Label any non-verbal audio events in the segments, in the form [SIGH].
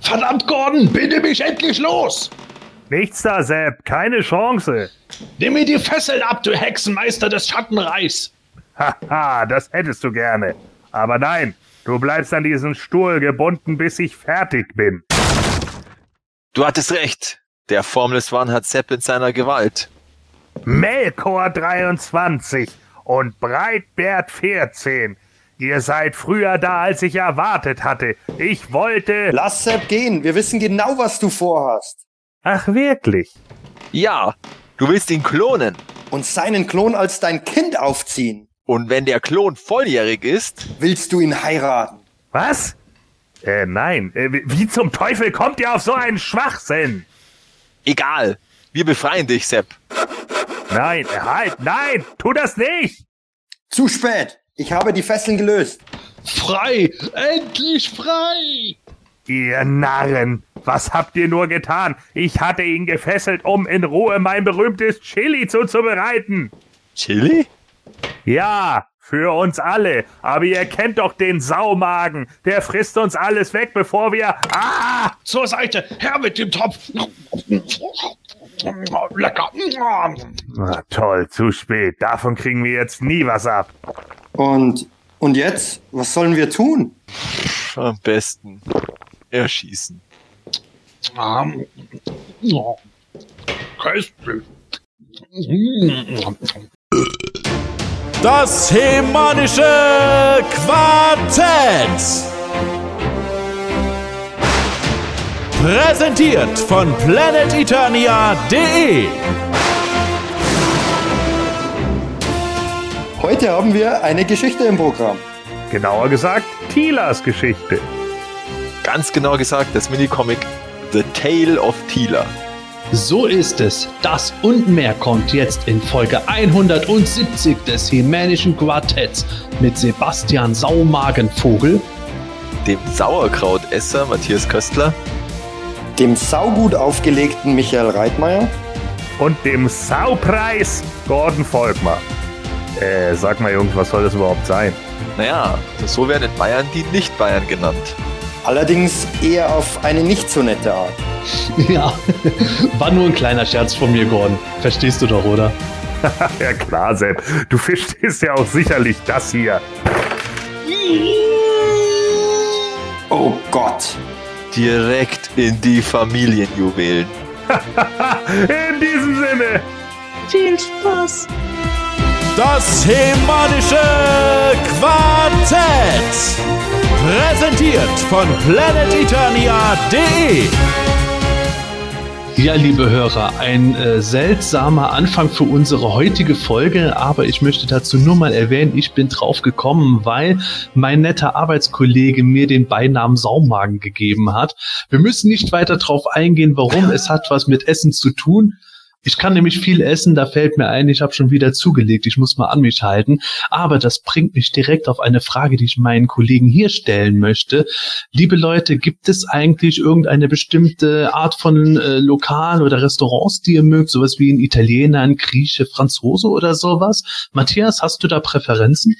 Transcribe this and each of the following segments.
Verdammt, Gordon, binde mich endlich los! Nichts da, Sepp, keine Chance. Nimm mir die Fesseln ab, du Hexenmeister des Schattenreichs! Haha, das hättest du gerne. Aber nein, du bleibst an diesen Stuhl gebunden, bis ich fertig bin. Du hattest recht. Der Formless One hat Sepp in seiner Gewalt. Melkor 23 und Breitbert 14. Ihr seid früher da, als ich erwartet hatte. Ich wollte. Lass Sepp gehen. Wir wissen genau, was du vorhast. Ach, wirklich? Ja, du willst ihn klonen. Und seinen Klon als dein Kind aufziehen. Und wenn der Klon volljährig ist, willst du ihn heiraten. Was? Äh, nein. Äh, wie zum Teufel kommt ihr auf so einen Schwachsinn? Egal. Wir befreien dich, Sepp. Nein, halt, nein, tu das nicht! Zu spät. Ich habe die Fesseln gelöst. Frei! Endlich frei! Ihr Narren, was habt ihr nur getan? Ich hatte ihn gefesselt, um in Ruhe mein berühmtes Chili zuzubereiten. Chili? Ja, für uns alle. Aber ihr kennt doch den Saumagen. Der frisst uns alles weg, bevor wir. Ah! Zur Seite! Her mit dem Topf! Lecker! Na, toll, zu spät. Davon kriegen wir jetzt nie was ab. Und, und jetzt? Was sollen wir tun? Am besten erschießen. Um, köstlich. Das hemanische Quartett. Präsentiert von planeteternia.de. Heute haben wir eine Geschichte im Programm. Genauer gesagt, Tilas Geschichte. Ganz genau gesagt, das Minicomic The Tale of Tila. So ist es. Das und mehr kommt jetzt in Folge 170 des Hemänischen Quartetts mit Sebastian Saumagenvogel, dem Sauerkrautesser Matthias Köstler, dem saugut aufgelegten Michael Reitmeier und dem Saupreis Gordon Volkmar. Äh, sag mal Jungs, was soll das überhaupt sein? Naja, so werden in Bayern die Nicht-Bayern genannt. Allerdings eher auf eine nicht so nette Art. [LAUGHS] Ja, war nur ein kleiner Scherz von mir, Gordon. Verstehst du doch, oder? [LAUGHS] ja klar, Sepp. Du verstehst ja auch sicherlich das hier. Oh Gott. Direkt in die Familienjuwelen. [LAUGHS] in diesem Sinne. Viel Spaß. Das Hemanische Quartett. Präsentiert von planeteternia.de. Ja, liebe Hörer, ein äh, seltsamer Anfang für unsere heutige Folge, aber ich möchte dazu nur mal erwähnen, ich bin drauf gekommen, weil mein netter Arbeitskollege mir den Beinamen Saumagen gegeben hat. Wir müssen nicht weiter drauf eingehen, warum. [LAUGHS] Es hat was mit Essen zu tun. Ich kann nämlich viel essen, da fällt mir ein, ich habe schon wieder zugelegt, ich muss mal an mich halten. Aber das bringt mich direkt auf eine Frage, die ich meinen Kollegen hier stellen möchte. Liebe Leute, gibt es eigentlich irgendeine bestimmte Art von äh, Lokal oder Restaurants, die ihr mögt? Sowas wie ein Italiener, ein Grieche, Franzose oder sowas? Matthias, hast du da Präferenzen?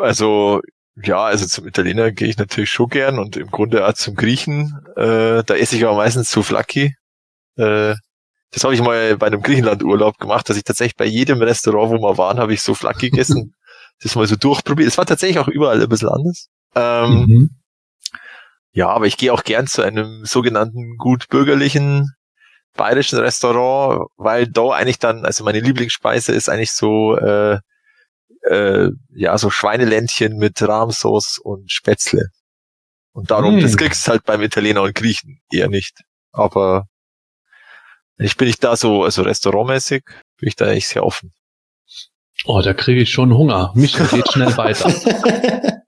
Also ja, also zum Italiener gehe ich natürlich schon gern und im Grunde auch zum Griechen. Äh, da esse ich aber meistens zu Flacki. Äh, das habe ich mal bei einem Griechenland-Urlaub gemacht, dass ich tatsächlich bei jedem Restaurant, wo wir waren, habe ich so Flak gegessen. [LAUGHS] das mal so durchprobiert. Es war tatsächlich auch überall ein bisschen anders. Ähm, mhm. Ja, aber ich gehe auch gern zu einem sogenannten gut bürgerlichen bayerischen Restaurant, weil da eigentlich dann, also meine Lieblingsspeise ist eigentlich so, äh, äh, ja, so Schweineländchen mit Rahmsauce und Spätzle. Und darum, mm. das kriegst du halt beim Italiener und Griechen eher nicht. Aber ich bin nicht da so, also restaurantmäßig, bin ich da eigentlich sehr offen. Oh, da kriege ich schon Hunger. Mich geht schnell weiter. [LAUGHS]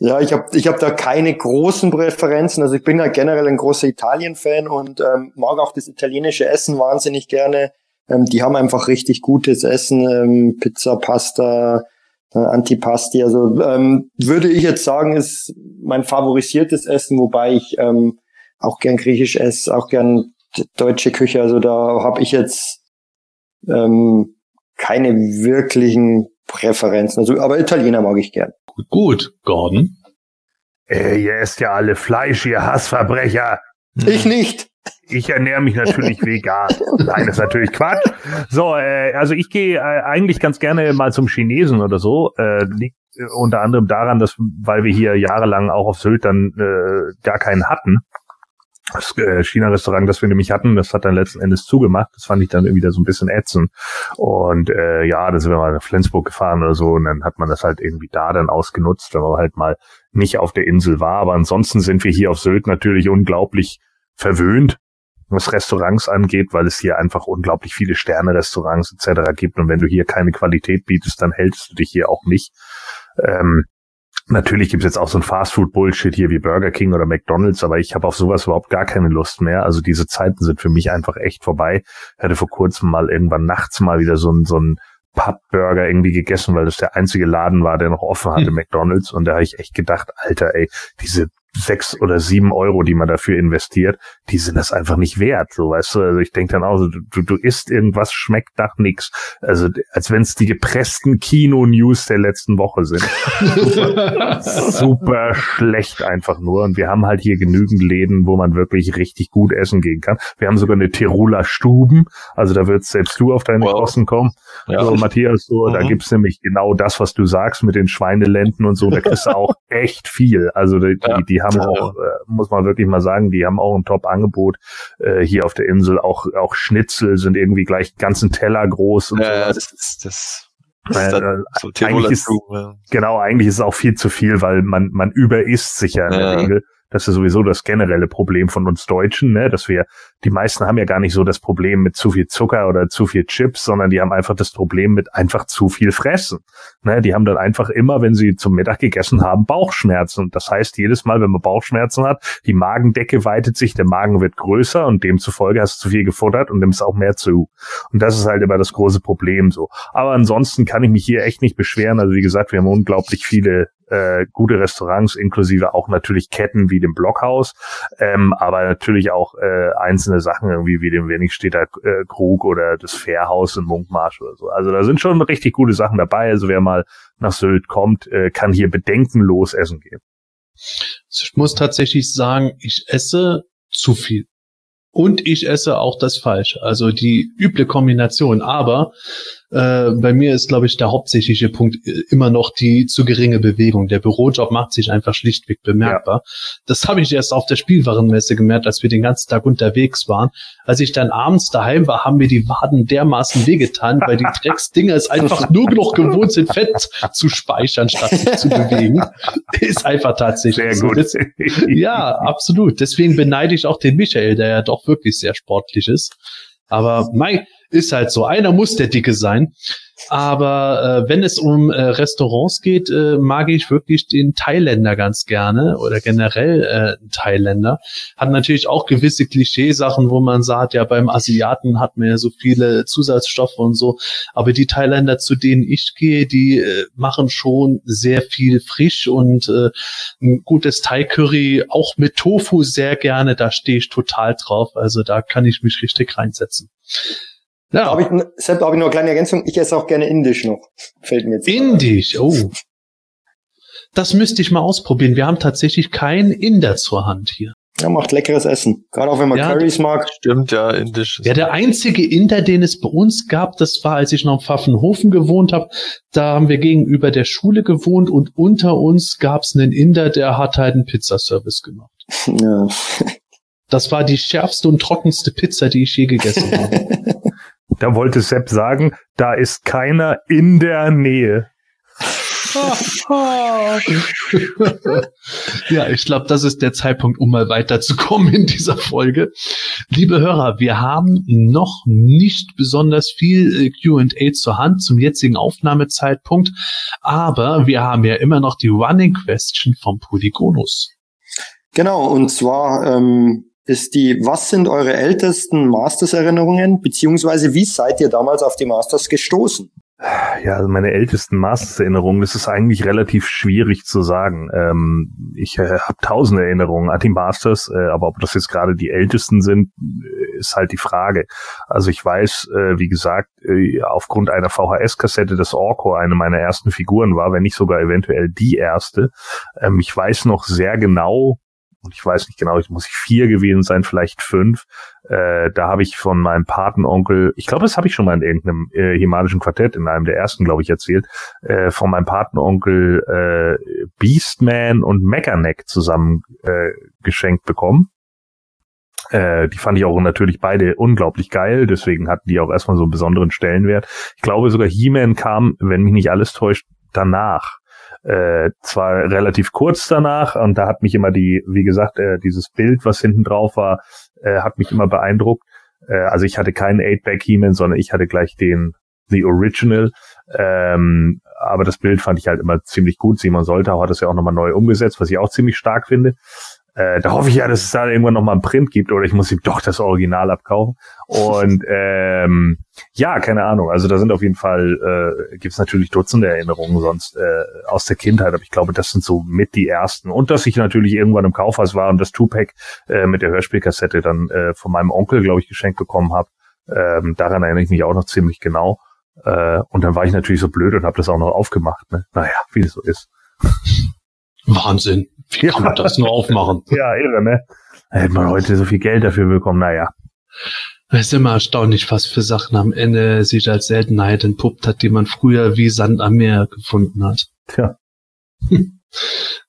ja, ich habe ich hab da keine großen Präferenzen. Also ich bin ja generell ein großer Italien-Fan und ähm, mag auch das italienische Essen wahnsinnig gerne. Ähm, die haben einfach richtig gutes Essen, ähm, Pizza, Pasta, äh, Antipasti. Also ähm, würde ich jetzt sagen, ist mein favorisiertes Essen, wobei ich ähm, auch gern griechisch esse, auch gern deutsche Küche. Also da habe ich jetzt ähm, keine wirklichen Präferenzen. Also, aber Italiener mag ich gern. Gut, gut. Gordon? Äh, ihr esst ja alle Fleisch, ihr Hassverbrecher. Ich nicht. Ich ernähre mich natürlich [LAUGHS] vegan. Nein, das ist natürlich Quatsch. So, äh, also ich gehe äh, eigentlich ganz gerne mal zum Chinesen oder so. Äh, liegt äh, unter anderem daran, dass, weil wir hier jahrelang auch auf Sylt dann äh, gar keinen hatten. Das äh, China-Restaurant, das wir nämlich hatten, das hat dann letzten Endes zugemacht. Das fand ich dann irgendwie so ein bisschen ätzend. Und äh, ja, da sind wir mal nach Flensburg gefahren oder so und dann hat man das halt irgendwie da dann ausgenutzt, wenn man halt mal nicht auf der Insel war. Aber ansonsten sind wir hier auf Sylt natürlich unglaublich verwöhnt, was Restaurants angeht, weil es hier einfach unglaublich viele Sterne-Restaurants etc. gibt. Und wenn du hier keine Qualität bietest, dann hältst du dich hier auch nicht. Ähm, Natürlich gibt's jetzt auch so ein Fastfood-Bullshit hier wie Burger King oder McDonalds, aber ich habe auf sowas überhaupt gar keine Lust mehr. Also diese Zeiten sind für mich einfach echt vorbei. Ich hatte vor kurzem mal irgendwann nachts mal wieder so ein, so ein Pub-Burger irgendwie gegessen, weil das der einzige Laden war, der noch offen hatte, hm. McDonalds. Und da habe ich echt gedacht, Alter, ey, diese sechs oder sieben Euro, die man dafür investiert, die sind das einfach nicht wert. So, weißt du, also ich denke dann auch, so, du, du isst irgendwas, schmeckt nach nix. Also als wenn es die gepressten Kino-News der letzten Woche sind. super, [LAUGHS] super schlecht einfach nur. Und wir haben halt hier genügend Läden, wo man wirklich richtig gut essen gehen kann. Wir haben sogar eine Tiroler Stuben. Also da wird selbst du auf deine wow. Kosten kommen. Ja. So, Matthias, so, mhm. da gibt's nämlich genau das, was du sagst mit den Schweinelenden und so. Da kriegst du auch [LAUGHS] echt viel. Also die, ja. die, die haben auch, äh, muss man wirklich mal sagen, die haben auch ein Top-Angebot äh, hier auf der Insel. Auch, auch Schnitzel sind irgendwie gleich ganzen Teller groß und ja, so. Das ist, das äh, so eigentlich ist, genau, eigentlich ist es auch viel zu viel, weil man, man überisst sich ja in der Regel. Das ist sowieso das generelle Problem von uns Deutschen, ne? dass wir, die meisten haben ja gar nicht so das Problem mit zu viel Zucker oder zu viel Chips, sondern die haben einfach das Problem mit einfach zu viel Fressen. Ne? Die haben dann einfach immer, wenn sie zum Mittag gegessen haben, Bauchschmerzen. Das heißt, jedes Mal, wenn man Bauchschmerzen hat, die Magendecke weitet sich, der Magen wird größer und demzufolge hast du zu viel gefuttert und nimmst auch mehr zu. Und das ist halt immer das große Problem so. Aber ansonsten kann ich mich hier echt nicht beschweren. Also wie gesagt, wir haben unglaublich viele äh, gute Restaurants, inklusive auch natürlich Ketten wie dem Blockhaus, ähm, aber natürlich auch äh, einzelne Sachen irgendwie wie dem Wenigstädter äh, Krug oder das Fährhaus in Munkmarsch oder so. Also da sind schon richtig gute Sachen dabei. Also wer mal nach Sylt kommt, äh, kann hier bedenkenlos essen gehen. Ich muss tatsächlich sagen, ich esse zu viel. Und ich esse auch das Falsche. Also die üble Kombination. Aber äh, bei mir ist, glaube ich, der hauptsächliche Punkt äh, immer noch die zu geringe Bewegung. Der Bürojob macht sich einfach schlichtweg bemerkbar. Ja. Das habe ich erst auf der Spielwarenmesse gemerkt, als wir den ganzen Tag unterwegs waren. Als ich dann abends daheim war, haben mir die Waden dermaßen wehgetan, weil die [LAUGHS] Drecksdinger es einfach nur noch gewohnt sind, Fett zu speichern, statt sich zu bewegen. [LAUGHS] Ist einfach tatsächlich sehr gut. Das, ja, absolut. Deswegen beneide ich auch den Michael, der ja doch wirklich sehr sportlich ist. Aber mein, ist halt so. Einer muss der Dicke sein. Aber äh, wenn es um äh, Restaurants geht, äh, mag ich wirklich den Thailänder ganz gerne oder generell äh, Thailänder. Hat natürlich auch gewisse Klischeesachen, wo man sagt, ja, beim Asiaten hat man ja so viele Zusatzstoffe und so. Aber die Thailänder, zu denen ich gehe, die äh, machen schon sehr viel frisch und äh, ein gutes Thai-Curry, auch mit Tofu sehr gerne. Da stehe ich total drauf. Also da kann ich mich richtig reinsetzen. Ja. Da habe ich, Sepp, da habe ich noch eine kleine Ergänzung. Ich esse auch gerne Indisch noch. Fällt mir jetzt. Indisch, oh. Das müsste ich mal ausprobieren. Wir haben tatsächlich keinen Inder zur Hand hier. Ja, macht leckeres Essen. Gerade auch wenn man ja, Currys mag. Stimmt, ja, Indisch. Ja, der einzige Inder, den es bei uns gab, das war, als ich noch in Pfaffenhofen gewohnt habe. Da haben wir gegenüber der Schule gewohnt und unter uns gab es einen Inder, der hat halt einen Pizzaservice gemacht. [LAUGHS] Ja. Das war die schärfste und trockenste Pizza, die ich je gegessen [LAUGHS] habe. Da wollte Sepp sagen, da ist keiner in der Nähe. [LAUGHS] ja, ich glaube, das ist der Zeitpunkt, um mal weiterzukommen in dieser Folge. Liebe Hörer, wir haben noch nicht besonders viel äh, QA zur Hand zum jetzigen Aufnahmezeitpunkt, aber wir haben ja immer noch die Running Question vom Polygonus. Genau, und zwar ähm, ist die, was sind eure ältesten Masters-Erinnerungen, beziehungsweise wie seid ihr damals auf die Masters gestoßen? Ja, also meine ältesten Masters-Erinnerungen, das ist eigentlich relativ schwierig zu sagen. Ähm, ich äh, habe tausend Erinnerungen an die Masters, äh, aber ob das jetzt gerade die ältesten sind, ist halt die Frage. Also ich weiß, äh, wie gesagt, äh, aufgrund einer VHS-Kassette, dass Orko eine meiner ersten Figuren war, wenn nicht sogar eventuell die erste. Ähm, ich weiß noch sehr genau, und ich weiß nicht genau, ich muss ich vier gewesen sein, vielleicht fünf. Äh, da habe ich von meinem Patenonkel, ich glaube, das habe ich schon mal in irgendeinem äh, himalischen Quartett, in einem der ersten, glaube ich, erzählt, äh, von meinem Patenonkel äh, Beastman und Mechaneck zusammen äh, geschenkt bekommen. Äh, die fand ich auch natürlich beide unglaublich geil, deswegen hatten die auch erstmal so einen besonderen Stellenwert. Ich glaube sogar He-Man kam, wenn mich nicht alles täuscht, danach äh, zwar relativ kurz danach und da hat mich immer die, wie gesagt, äh, dieses Bild, was hinten drauf war, äh, hat mich immer beeindruckt. Äh, also ich hatte keinen 8-Back He-Man, sondern ich hatte gleich den The Original. Ähm, aber das Bild fand ich halt immer ziemlich gut. Simon Soltau hat das ja auch nochmal neu umgesetzt, was ich auch ziemlich stark finde. Äh, da hoffe ich ja, dass es da irgendwann noch mal einen Print gibt oder ich muss ihm doch das Original abkaufen. Und [LAUGHS] ähm, ja, keine Ahnung. Also da sind auf jeden Fall äh, gibt es natürlich Dutzende Erinnerungen sonst äh, aus der Kindheit, aber ich glaube, das sind so mit die ersten. Und dass ich natürlich irgendwann im Kaufhaus war und das Tupac äh, mit der Hörspielkassette dann äh, von meinem Onkel, glaube ich, geschenkt bekommen habe. Ähm, daran erinnere ich mich auch noch ziemlich genau. Äh, und dann war ich natürlich so blöd und habe das auch noch aufgemacht. Ne? Naja, wie es so ist. [LAUGHS] Wahnsinn. Wie kann man das nur aufmachen? [LAUGHS] Ja, irre, ne? Da hätte man heute so viel Geld dafür bekommen, naja. Es ist immer erstaunlich, was für Sachen am Ende sich als Seltenheit entpuppt hat, die man früher wie Sand am Meer gefunden hat. Tja. [LAUGHS]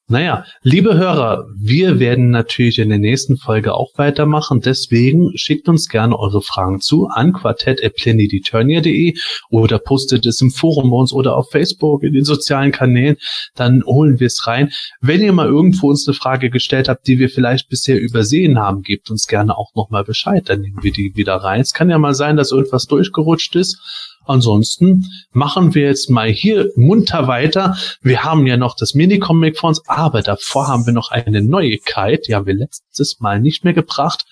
Naja, liebe Hörer, wir werden natürlich in der nächsten Folge auch weitermachen. Deswegen schickt uns gerne eure Fragen zu an quartett.planityturnier.de oder postet es im Forum bei uns oder auf Facebook in den sozialen Kanälen. Dann holen wir es rein. Wenn ihr mal irgendwo uns eine Frage gestellt habt, die wir vielleicht bisher übersehen haben, gebt uns gerne auch nochmal Bescheid. Dann nehmen wir die wieder rein. Es kann ja mal sein, dass irgendwas durchgerutscht ist Ansonsten machen wir jetzt mal hier munter weiter. Wir haben ja noch das Minicomic von uns, aber davor haben wir noch eine Neuigkeit. Die haben wir letztes Mal nicht mehr gebracht.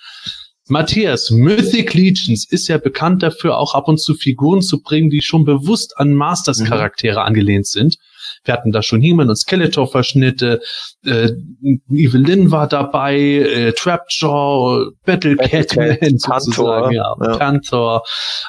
Matthias, Mythic Legions ist ja bekannt dafür, auch ab und zu Figuren zu bringen, die schon bewusst an Masters-Charaktere mhm. angelehnt sind. Wir hatten da schon He-Man und Skeletor-Verschnitte, äh, Evelyn war dabei, äh, Trapjaw, Battle, Battle Catman [LAUGHS] sozusagen, ja, ja. Panther.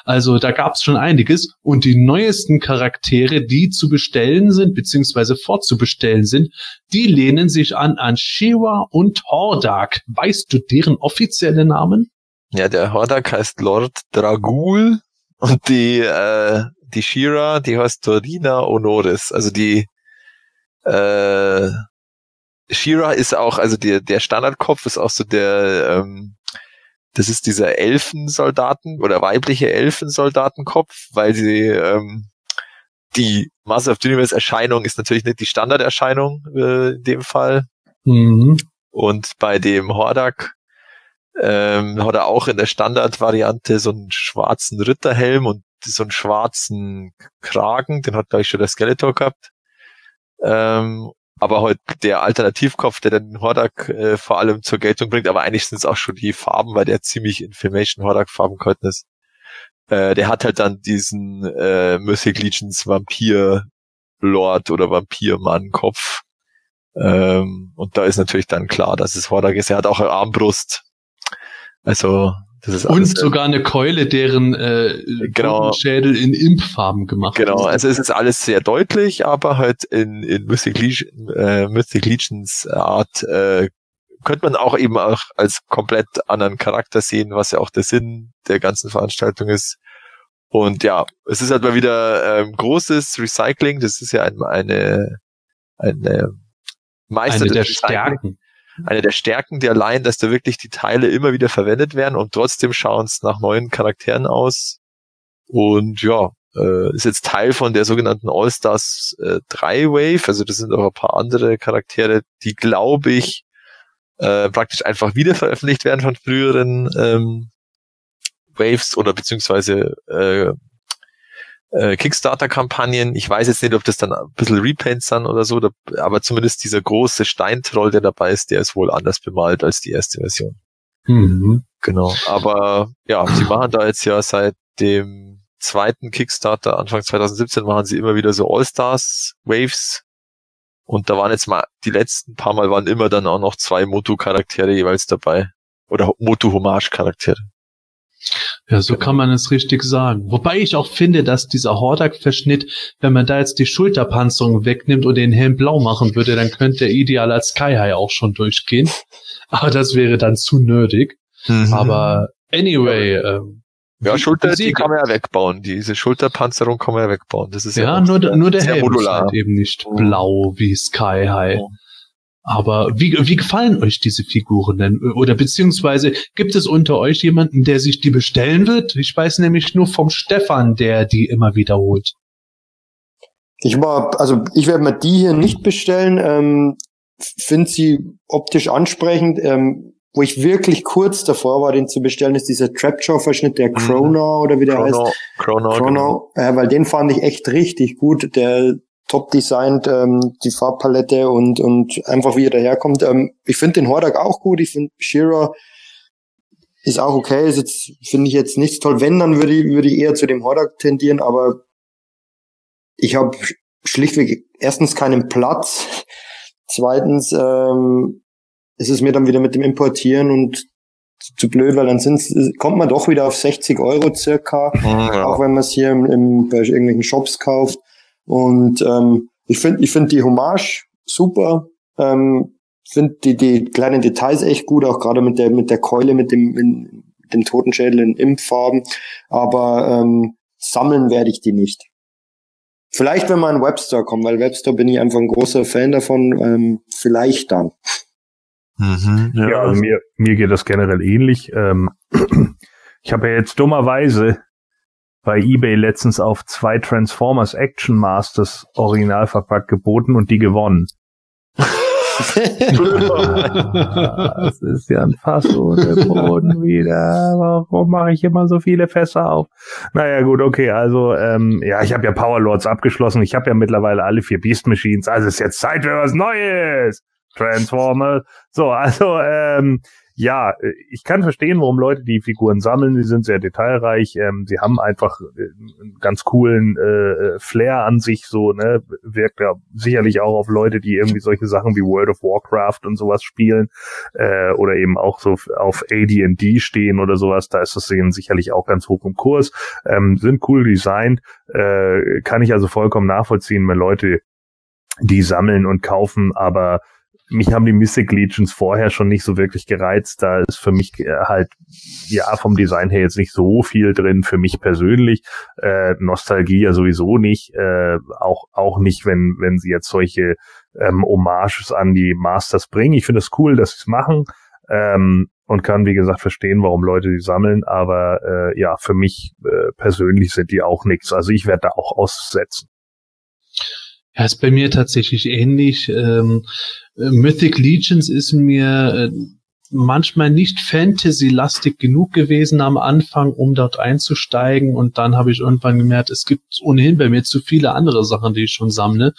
Also da gab es schon einiges. Und die neuesten Charaktere, die zu bestellen sind, beziehungsweise fortzubestellen sind, die lehnen sich an an Shiva und Hordak. Weißt du deren offizielle Namen? Ja, der Hordak heißt Lord Dragul und die äh, die Shira, die heißt Dorina Honoris. Also die äh, Shira ist auch, also der, der Standardkopf ist auch so der, ähm, das ist dieser Elfensoldaten oder weibliche Elfensoldatenkopf, weil sie ähm, die Master of the Universe Erscheinung ist natürlich nicht die Standarderscheinung äh, in dem Fall. Mhm. Und bei dem Hordak ähm, hat er auch in der Standardvariante so einen schwarzen Ritterhelm und so einen schwarzen Kragen, den hat, glaube ich, schon der Skeletor gehabt. Ähm, aber halt der Alternativkopf, der den Hordak äh, vor allem zur Geltung bringt, aber eigentlich sind es auch schon die Farben, weil der ziemlich Information Hordak Farben gehalten ist. Äh, der hat halt dann diesen äh, Mythic Legions Vampir Lord oder Vampirmann Kopf. Ähm, und da ist natürlich dann klar, dass es Hordak ist. Er hat auch eine Armbrust. Also und sogar eine Keule, deren äh, genau. Schädel in Impffarben gemacht Genau, ist. also es ist alles sehr deutlich, aber halt in, in Mystic, Legion, äh, Mystic Legions Art äh, könnte man auch eben auch als komplett anderen Charakter sehen, was ja auch der Sinn der ganzen Veranstaltung ist. Und ja, es ist halt mal wieder ähm, großes Recycling. Das ist ja ein, eine, eine Meister eine der Stärken eine der Stärken der Line, dass da wirklich die Teile immer wieder verwendet werden und trotzdem schauen es nach neuen Charakteren aus. Und ja, äh, ist jetzt Teil von der sogenannten All-Stars äh, 3 Wave. Also das sind auch ein paar andere Charaktere, die glaube ich äh, praktisch einfach wieder veröffentlicht werden von früheren ähm, Waves oder beziehungsweise äh, äh, Kickstarter-Kampagnen. Ich weiß jetzt nicht, ob das dann ein bisschen Repaints sind oder so, aber zumindest dieser große Steintroll, der dabei ist, der ist wohl anders bemalt als die erste Version. Mhm. Genau. Aber ja, sie machen da jetzt ja seit dem zweiten Kickstarter Anfang 2017 machen sie immer wieder so All-Stars Waves. Und da waren jetzt mal, die letzten paar Mal waren immer dann auch noch zwei Motu-Charaktere jeweils dabei. Oder Motu-Hommage-Charaktere. Ja, so kann man es richtig sagen. Wobei ich auch finde, dass dieser Hordak-Verschnitt, wenn man da jetzt die Schulterpanzerung wegnimmt und den Helm blau machen würde, dann könnte der ideal als Sky High auch schon durchgehen. [LAUGHS] Aber das wäre dann zu nerdig. Mhm. Aber anyway, ähm, ja, Schulter, die kann man ja wegbauen. Diese Schulterpanzerung kann man ja wegbauen. Das ist ja, Ja, nur, nur der Helm ist modular. halt eben nicht Mhm. blau wie Sky High. Mhm. Aber wie, wie gefallen euch diese Figuren denn? Oder beziehungsweise gibt es unter euch jemanden, der sich die bestellen wird? Ich weiß nämlich nur vom Stefan, der die immer wiederholt. Ich war, also ich werde mir die hier nicht bestellen. Ähm, Finde sie optisch ansprechend. Ähm, wo ich wirklich kurz davor war, den zu bestellen, ist dieser Trapjaw-Verschnitt, der Chrono oder wie der heißt. Chrono, Chrono, genau. Chrono, äh, weil den fand ich echt richtig gut. Der top designt, ähm, die Farbpalette und, und einfach wie er daherkommt. Ähm, ich finde den Hordak auch gut. Ich finde Shira ist auch okay. Ist jetzt, finde ich jetzt nichts toll. Wenn, dann würde ich, würde ich eher zu dem Hordak tendieren, aber ich habe schlichtweg erstens keinen Platz. Zweitens ähm, ist es mir dann wieder mit dem Importieren und zu, zu blöd, weil dann sind's, kommt man doch wieder auf 60 Euro circa Mhm, ja. auch wenn man es hier im, im, bei irgendwelchen Shops kauft. Und ähm, ich finde ich finde die Hommage super. Ähm, finde die, die kleinen Details echt gut, auch gerade mit der mit der Keule, mit dem, mit dem Totenschädel in Impffarben. Aber ähm, sammeln werde ich die nicht. Vielleicht, wenn man in Webstore kommt, weil Webstore bin ich einfach ein großer Fan davon. Ähm, vielleicht dann. Mhm, Ja, also mir, mir geht das generell ähnlich. Ähm, [CLEARS THROAT] ich habe ja jetzt dummerweise bei eBay letztens auf zwei Transformers Action Masters original verpackt geboten und die gewonnen. Das ist ja ein Fass ohne Boden wieder. Warum mache ich immer so viele Fässer auf? Naja, gut, okay. Also, ähm, ja, ich habe ja Powerlords abgeschlossen. Ich habe ja mittlerweile alle vier Beast Machines. Also ist jetzt Zeit für was Neues. Transformers. So, also, ähm, ja, ich kann verstehen, warum Leute die Figuren sammeln. Sie sind sehr detailreich. Ähm, sie haben einfach äh, einen ganz coolen äh, Flair an sich. So, ne, wirkt ja sicherlich auch auf Leute, die irgendwie solche Sachen wie World of Warcraft und sowas spielen äh, oder eben auch so auf AD&D stehen oder sowas. Da ist das denen sicherlich auch ganz hoch im Kurs. Ähm, sind cool designt. Äh, kann ich also vollkommen nachvollziehen, wenn Leute die sammeln und kaufen, aber mich haben die Mystic Legions vorher schon nicht so wirklich gereizt. Da ist für mich äh, halt, ja, vom Design her jetzt nicht so viel drin, für mich persönlich. Äh, Nostalgie ja sowieso nicht. Äh, auch, auch nicht, wenn, wenn sie jetzt solche ähm, Hommages an die Masters bringen. Ich finde es cool, dass sie es machen. Ähm, und kann, wie gesagt, verstehen, warum Leute die sammeln. Aber äh, ja, für mich äh, persönlich sind die auch nichts. Also ich werde da auch aussetzen. Ja, ist bei mir tatsächlich ähnlich. Ähm, äh, Mythic Legions ist mir äh, manchmal nicht Fantasy-lastig genug gewesen am Anfang, um dort einzusteigen. Und dann habe ich irgendwann gemerkt, es gibt ohnehin bei mir zu viele andere Sachen, die ich schon sammle.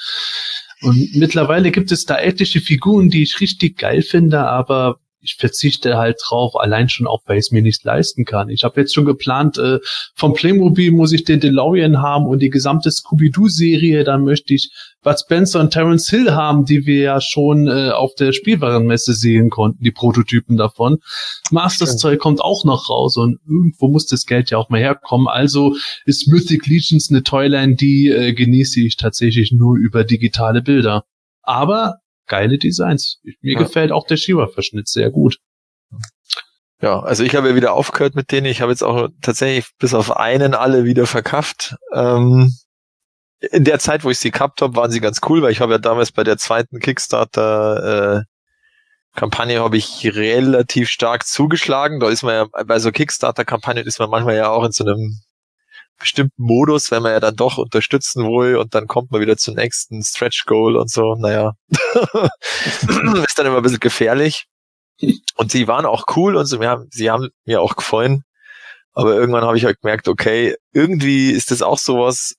Und mittlerweile gibt es da etliche Figuren, die ich richtig geil finde, aber ich verzichte halt drauf, allein schon auch, weil ich es mir nicht leisten kann. Ich habe jetzt schon geplant, äh, vom Playmobil muss ich den DeLorean haben und die gesamte Scooby-Doo-Serie, dann möchte ich Bud Spencer und Terence Hill haben, die wir ja schon äh, auf der Spielwarenmesse sehen konnten, die Prototypen davon. Masters Zeug kommt auch noch raus und irgendwo muss das Geld ja auch mal herkommen. Also ist Mythic Legions eine Toyline, die äh, genieße ich tatsächlich nur über digitale Bilder. Aber geile Designs. Mir Ja. gefällt auch der Shiva-Verschnitt sehr gut. Ja, also ich habe ja wieder aufgehört mit denen. Ich habe jetzt auch tatsächlich bis auf einen alle wieder verkauft. Ähm, in der Zeit, wo ich sie gehabt habe, waren sie ganz cool, weil ich habe ja damals bei der zweiten Kickstarter äh, Kampagne habe ich relativ stark zugeschlagen. Da ist man ja bei so Kickstarter-Kampagnen ist man manchmal ja auch in so einem bestimmten Modus, wenn man ja dann doch unterstützen will und dann kommt man wieder zum nächsten Stretch Goal und so. Naja, [LAUGHS] ist dann immer ein bisschen gefährlich. Und sie waren auch cool und so, wir haben, sie haben mir auch gefallen. Aber irgendwann habe ich halt gemerkt, okay, irgendwie ist das auch sowas,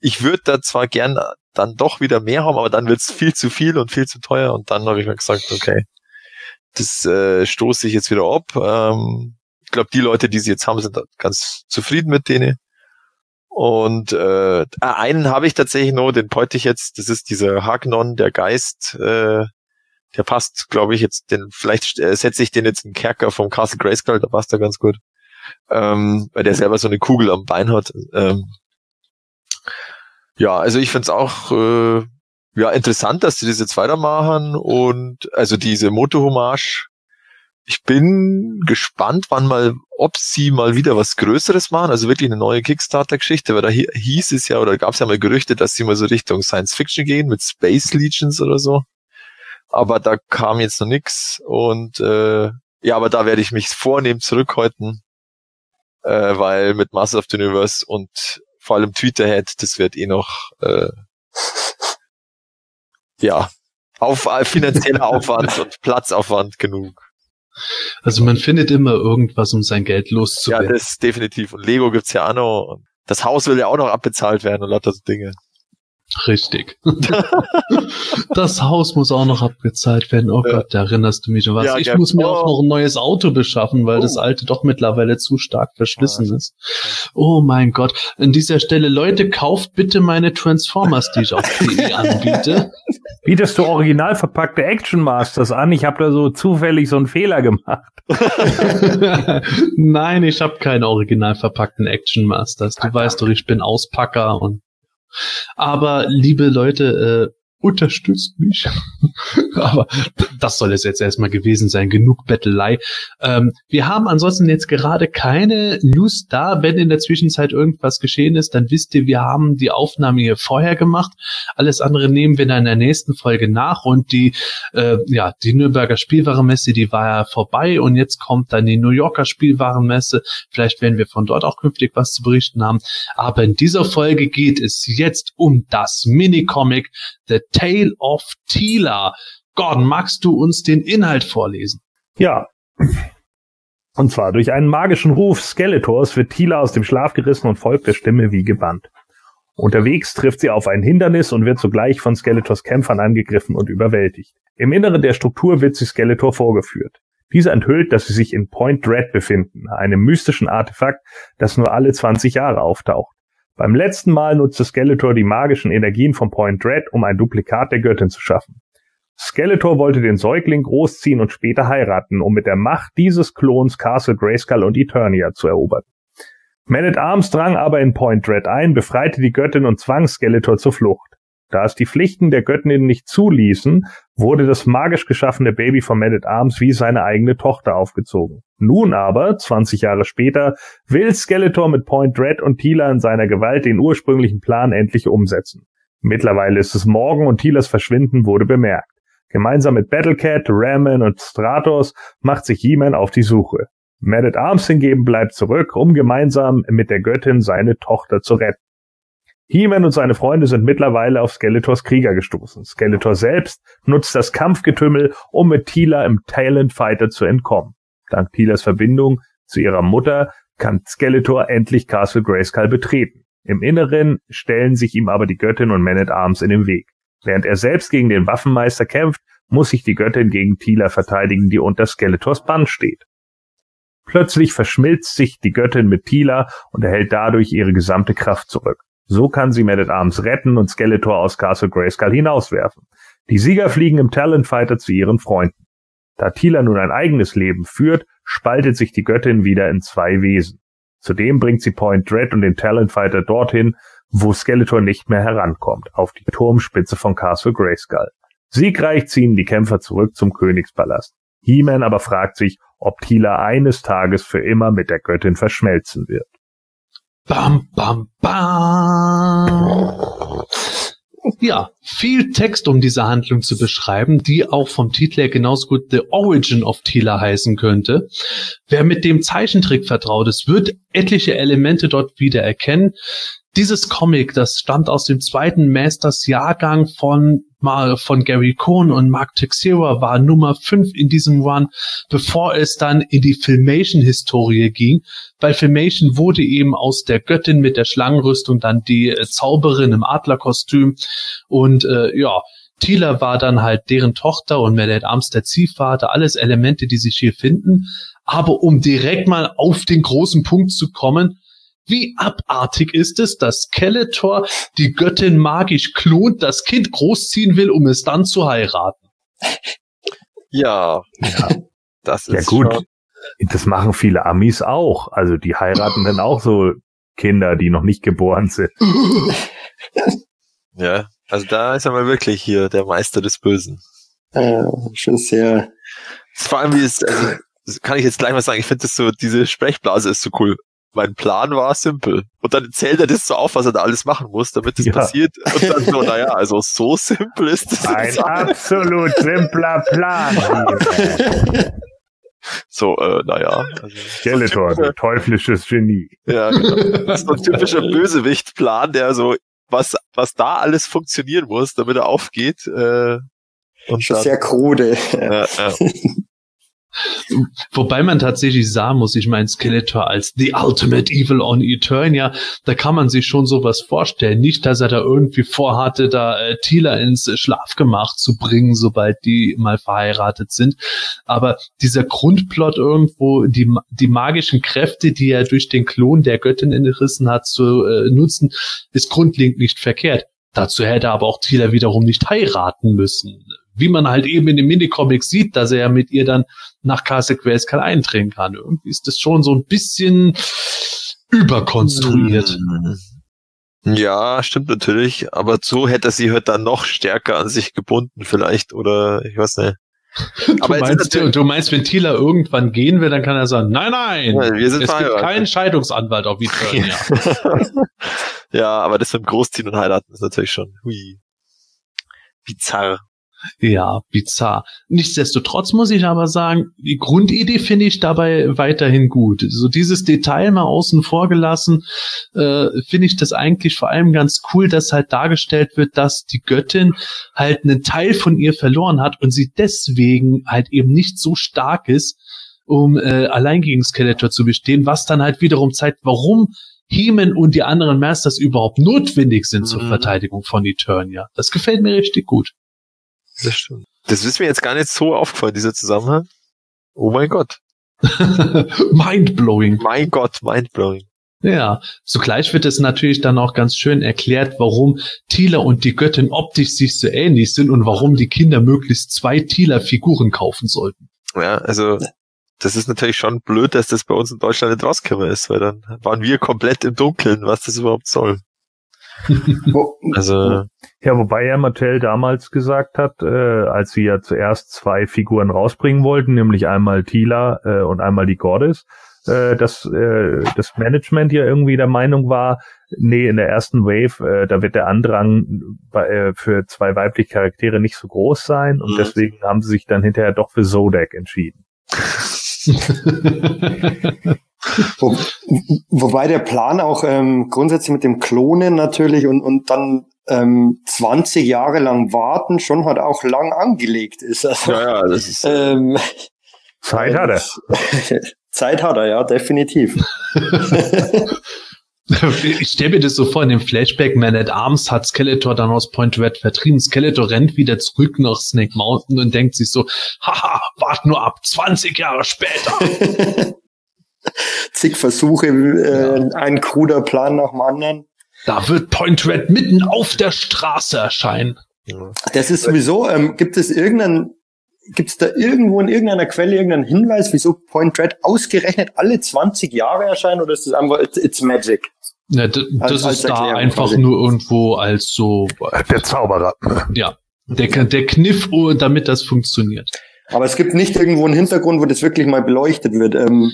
ich würde da zwar gern dann doch wieder mehr haben, aber dann wird's viel zu viel und viel zu teuer. Und dann habe ich mir gesagt, okay, das äh, stoße ich jetzt wieder ab. Ähm, ich glaube, die Leute, die sie jetzt haben, sind ganz zufrieden mit denen. Und äh, einen habe ich tatsächlich noch, den peute ich jetzt, das ist dieser Hagnon, der Geist, äh, der passt, glaube ich, jetzt, den, vielleicht äh, setze ich den jetzt in den Kerker vom Castle Grayskull, da passt er ganz gut. ähm, weil der selber so eine Kugel am Bein hat. Ähm, ja, also ich find's auch äh, ja interessant, dass die das jetzt weitermachen und also diese Moto-Hommage. Ich bin gespannt, wann mal, ob sie mal wieder was Größeres machen, also wirklich eine neue Kickstarter-Geschichte, weil da hieß es ja oder gab es ja mal Gerüchte, dass sie mal so Richtung Science Fiction gehen mit Space Legions oder so. Aber da kam jetzt noch nix und äh, ja, aber da werde ich mich vornehm zurückhalten, äh, weil mit Master of the Universe und vor allem Tweeterhead, das wird eh noch äh, ja auf äh, finanzieller [LAUGHS] Aufwand und Platzaufwand genug. Also man findet immer irgendwas, um sein Geld loszuwerden. Ja, das definitiv. Und Lego gibt's ja auch noch. Das Haus will ja auch noch abbezahlt werden und lauter so Dinge. Richtig. [LAUGHS] das Haus muss auch noch abgezahlt werden. Oh ja. Gott, da erinnerst du mich an was. Ja, ich ja. muss mir oh. auch noch ein neues Auto beschaffen, weil oh. das alte doch mittlerweile zu stark verschlissen oh. ist. Oh mein Gott. An dieser Stelle, Leute, kauft bitte meine Transformers, die ich auf PE [LAUGHS] anbiete. Bietest du original verpackte Action Masters an? Ich habe da so zufällig so einen Fehler gemacht. [LAUGHS] Nein, ich habe keine original verpackten Action Masters. Du weißt doch, ich bin Auspacker und aber liebe Leute, äh, unterstützt mich. [LAUGHS] Aber das soll es jetzt erstmal gewesen sein. Genug Bettelei. Ähm, wir haben ansonsten jetzt gerade keine News da. Wenn in der Zwischenzeit irgendwas geschehen ist, dann wisst ihr, wir haben die Aufnahme hier vorher gemacht. Alles andere nehmen wir dann in der nächsten Folge nach. Und die, äh, ja, die Nürnberger Spielwarenmesse, die war ja vorbei. Und jetzt kommt dann die New Yorker Spielwarenmesse. Vielleicht werden wir von dort auch künftig was zu berichten haben. Aber in dieser Folge geht es jetzt um das Minicomic The Tale of Tila. Gordon, magst du uns den Inhalt vorlesen? Ja. Und zwar durch einen magischen Ruf Skeletors wird Tila aus dem Schlaf gerissen und folgt der Stimme wie gebannt. Unterwegs trifft sie auf ein Hindernis und wird sogleich von Skeletors Kämpfern angegriffen und überwältigt. Im Inneren der Struktur wird sie Skeletor vorgeführt. Dieser enthüllt, dass sie sich in Point Dread befinden, einem mystischen Artefakt, das nur alle 20 Jahre auftaucht. Beim letzten Mal nutzte Skeletor die magischen Energien von Point Dread, um ein Duplikat der Göttin zu schaffen. Skeletor wollte den Säugling großziehen und später heiraten, um mit der Macht dieses Klons Castle Grayskull und Eternia zu erobern. Man at Arms drang aber in Point Dread ein, befreite die Göttin und zwang Skeletor zur Flucht. Da es die Pflichten der Göttinnen nicht zuließen, wurde das magisch geschaffene Baby von Man at Arms wie seine eigene Tochter aufgezogen. Nun aber, 20 Jahre später, will Skeletor mit Point Dread und Tila in seiner Gewalt den ursprünglichen Plan endlich umsetzen. Mittlerweile ist es morgen und Tilas Verschwinden wurde bemerkt. Gemeinsam mit Battlecat, Ramman und Stratos macht sich He-Man auf die Suche. Man at Arms hingegen bleibt zurück, um gemeinsam mit der Göttin seine Tochter zu retten. He-Man und seine Freunde sind mittlerweile auf Skeletors Krieger gestoßen. Skeletor selbst nutzt das Kampfgetümmel, um mit Tila im Talent Fighter zu entkommen. Dank Tilas Verbindung zu ihrer Mutter kann Skeletor endlich Castle Grayskull betreten. Im Inneren stellen sich ihm aber die Göttin und Man at Arms in den Weg. Während er selbst gegen den Waffenmeister kämpft, muss sich die Göttin gegen Tila verteidigen, die unter Skeletors Bann steht. Plötzlich verschmilzt sich die Göttin mit Tila und erhält dadurch ihre gesamte Kraft zurück. So kann sie Man at Arms retten und Skeletor aus Castle Grayskull hinauswerfen. Die Sieger fliegen im Talent Fighter zu ihren Freunden. Da Tila nun ein eigenes Leben führt, spaltet sich die Göttin wieder in zwei Wesen. Zudem bringt sie Point Dread und den Talent Fighter dorthin, wo Skeletor nicht mehr herankommt, auf die Turmspitze von Castle Grayskull. Siegreich ziehen die Kämpfer zurück zum Königspalast. He-Man aber fragt sich, ob Tila eines Tages für immer mit der Göttin verschmelzen wird. Bam, bam, bam. Ja, viel Text, um diese Handlung zu beschreiben, die auch vom Titel her genauso gut The Origin of Tila heißen könnte. Wer mit dem Zeichentrick vertraut ist, wird etliche Elemente dort wieder erkennen. Dieses Comic, das stammt aus dem zweiten Masters Jahrgang von von Gary Cohn und Mark Texera war Nummer 5 in diesem Run, bevor es dann in die Filmation-Historie ging. Bei Filmation wurde eben aus der Göttin mit der Schlangenrüstung dann die äh, Zauberin im Adlerkostüm und äh, ja, Tila war dann halt deren Tochter und Meredith Arms der Ziehvater, alles Elemente, die sich hier finden. Aber um direkt mal auf den großen Punkt zu kommen, wie abartig ist es, dass Skeletor die Göttin magisch klont, das Kind großziehen will, um es dann zu heiraten? Ja, ja. das ist ja, gut. Schon Das machen viele Amis auch. Also die heiraten dann auch so Kinder, die noch nicht geboren sind. Ja, also da ist er mal wirklich hier der Meister des Bösen. Äh, schon sehr. Vor allem, wie es, also, das kann ich jetzt gleich mal sagen, ich finde das so, diese Sprechblase ist so cool. Mein Plan war simpel. Und dann zählt er das so auf, was er da alles machen muss, damit das Ja. passiert. Und dann so, naja, also so simpel ist das. Ein absolut simpler Plan. [LAUGHS] So, äh, naja. Also, Skeletor, du teuflisches Genie. ja, genau. Das ist so ein typischer Bösewicht-Plan, der so, was, was da alles funktionieren muss, damit er aufgeht. Äh, und Schon dann, sehr krude. ja, ja. [LAUGHS] Wobei man tatsächlich sagen muss, ich meine Skeletor als the ultimate evil on Eternia, da kann man sich schon sowas vorstellen. Nicht, dass er da irgendwie vorhatte, da äh, Tila ins Schlafgemach zu bringen, sobald die mal verheiratet sind. Aber dieser Grundplot irgendwo, die, die magischen Kräfte, die er durch den Klon der Göttin entrissen hat, zu äh, nutzen, ist grundlegend nicht verkehrt. Dazu hätte aber auch Tila wiederum nicht heiraten müssen. Wie man halt eben in dem Minicomic sieht, dass er ja mit ihr dann nach Castle Grayskull eindringen kann. Irgendwie ist das schon so ein bisschen überkonstruiert. Ja, stimmt natürlich, aber so hätte sie halt dann noch stärker an sich gebunden vielleicht oder ich weiß nicht. [LAUGHS] Du, Aber meinst, du, du meinst, wenn Tila irgendwann gehen will, dann kann er sagen, nein, nein, Ja, wir sind es gibt keinen Scheidungsanwalt auf Eternia. [LAUGHS] ja, aber das mit dem Großziehen und Heiraten ist natürlich schon hui. Bizarr. Ja, bizarr. Nichtsdestotrotz muss ich aber sagen, die Grundidee finde ich dabei weiterhin gut. So dieses Detail mal außen vor gelassen, äh, finde ich das eigentlich vor allem ganz cool, dass halt dargestellt wird, dass die Göttin halt einen Teil von ihr verloren hat und sie deswegen halt eben nicht so stark ist, um äh, allein gegen Skeletor zu bestehen, was dann halt wiederum zeigt, warum Hemen und die anderen Masters überhaupt notwendig sind zur Mhm. Verteidigung von Eternia. Das gefällt mir richtig gut. Das stimmt. Das ist mir jetzt gar nicht so aufgefallen, dieser Zusammenhang. Oh mein Gott. [LAUGHS] Mindblowing. Mein Gott, mindblowing. Ja, zugleich wird es natürlich dann auch ganz schön erklärt, warum Tila und die Göttin optisch sich so ähnlich sind und warum die Kinder möglichst zwei Tila-Figuren kaufen sollten. Ja, also das ist natürlich schon blöd, dass das bei uns in Deutschland nicht rausgekommen ist, weil dann waren wir komplett im Dunkeln, was das überhaupt soll. Also, Ja, wobei ja Mattel damals gesagt hat, äh, als sie ja zuerst zwei Figuren rausbringen wollten, nämlich einmal Tila äh, und einmal die Goddess, äh, dass äh, das Management ja irgendwie der Meinung war, nee, in der ersten Wave, äh, da wird der Andrang bei, äh, für zwei weibliche Charaktere nicht so groß sein und Mhm. deswegen haben sie sich dann hinterher doch für Zodek entschieden. [LAUGHS] Wo, wobei der Plan auch ähm, grundsätzlich mit dem Klonen natürlich und, und dann ähm, 20 Jahre lang warten schon halt auch lang angelegt ist. Also, ja, ja, das ist, ähm, Zeit hat er. [LAUGHS] Zeit hat er, ja, definitiv. [LAUGHS] Ich stelle mir das so vor, in dem Flashback Man at Arms hat Skeletor dann aus Point Red vertrieben. Skeletor rennt wieder zurück nach Snake Mountain und denkt sich so, haha, wart nur ab, 20 Jahre später. [LAUGHS] [LAUGHS] Zig Versuche, äh, ein kruder Plan nach dem anderen. Da wird Point Red mitten auf der Straße erscheinen. Das ist sowieso, ähm, gibt es irgendeinen, gibt es da irgendwo in irgendeiner Quelle irgendeinen Hinweis, wieso Point Red ausgerechnet alle 20 Jahre erscheint oder ist das einfach, it's, it's magic? Ja, d- das Als- als ist da Erklärung einfach quasi. nur irgendwo als so, Der Zauberer. ja, der, der Kniff, oh, damit das funktioniert. Aber es gibt nicht irgendwo einen Hintergrund, wo das wirklich mal beleuchtet wird. Ähm,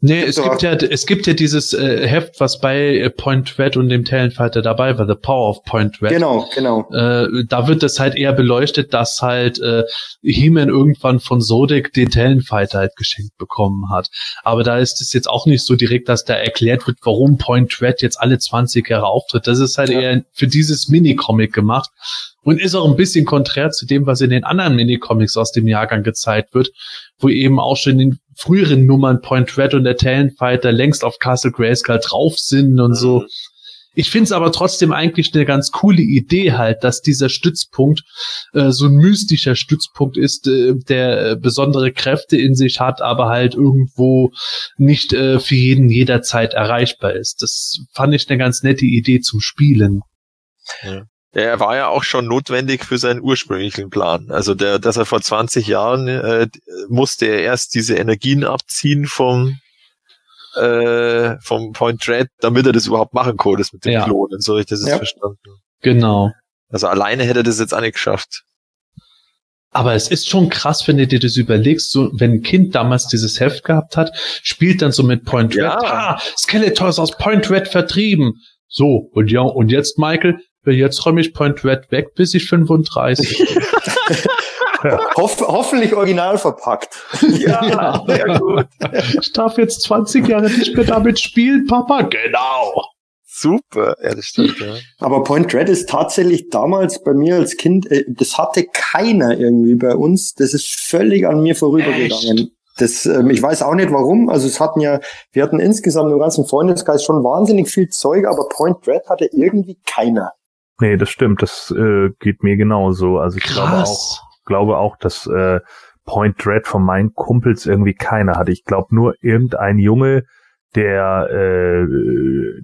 Nee, es gibt ja, es gibt ja dieses äh, Heft, was bei äh, Point Red und dem Talonfighter dabei war, The Power of Point Red. genau, genau. Äh, da wird es halt eher beleuchtet, dass halt äh, He-Man irgendwann von Sodek den Talonfighter halt geschenkt bekommen hat. Aber da ist es jetzt auch nicht so direkt, dass da erklärt wird, warum Point Red jetzt alle 20 Jahre auftritt. Das ist halt Ja. eher für dieses Minicomic gemacht und ist auch ein bisschen konträr zu dem, was in den anderen Minicomics aus dem Jahrgang gezeigt wird, wo eben auch schon in den früheren Nummern Point Red und der Talonfighter längst auf Castle Grayskull drauf sind und so. Ich finde es aber trotzdem eigentlich eine ganz coole Idee halt, dass dieser Stützpunkt äh, so ein mystischer Stützpunkt ist, äh, der besondere Kräfte in sich hat, aber halt irgendwo nicht äh, für jeden jederzeit erreichbar ist. Das fand ich eine ganz nette Idee zum Spielen. Er war ja auch schon notwendig für seinen ursprünglichen Plan. Also der, dass er vor 20 Jahren äh, musste er erst diese Energien abziehen vom äh, vom Point Dread, damit er das überhaupt machen konnte, das mit dem Ja. Klonen. So ich das jetzt Ja. verstanden. Genau. Also alleine hätte er das jetzt auch nicht geschafft. Aber es ist schon krass, wenn du dir das überlegst, so, wenn ein Kind damals dieses Heft gehabt hat, spielt dann so mit Point Red, Ja. ah, Skeletor ist aus Point Red vertrieben. So, und ja, und jetzt, Michael, jetzt räume ich Point Red weg, bis ich 35. [LAUGHS] Hoff, hoffentlich original verpackt. [LAUGHS] ja, sehr gut. Ich darf jetzt 20 Jahre nicht mehr damit spielen, Papa. Genau. Super, ja, das stimmt, ja. Aber Point Red ist tatsächlich damals bei mir als Kind, äh, das hatte keiner irgendwie bei uns. Das ist völlig an mir vorübergegangen. Das, ähm, ich weiß auch nicht warum. Also es hatten ja, wir hatten insgesamt im ganzen Freundeskreis schon wahnsinnig viel Zeug, aber Point Red hatte irgendwie keiner. Nee, das stimmt. Das äh, geht mir genauso. Also ich glaube auch, Krass. glaube auch, dass äh, Point Dread von meinen Kumpels irgendwie keiner hatte. Ich glaube nur irgendein Junge, der äh,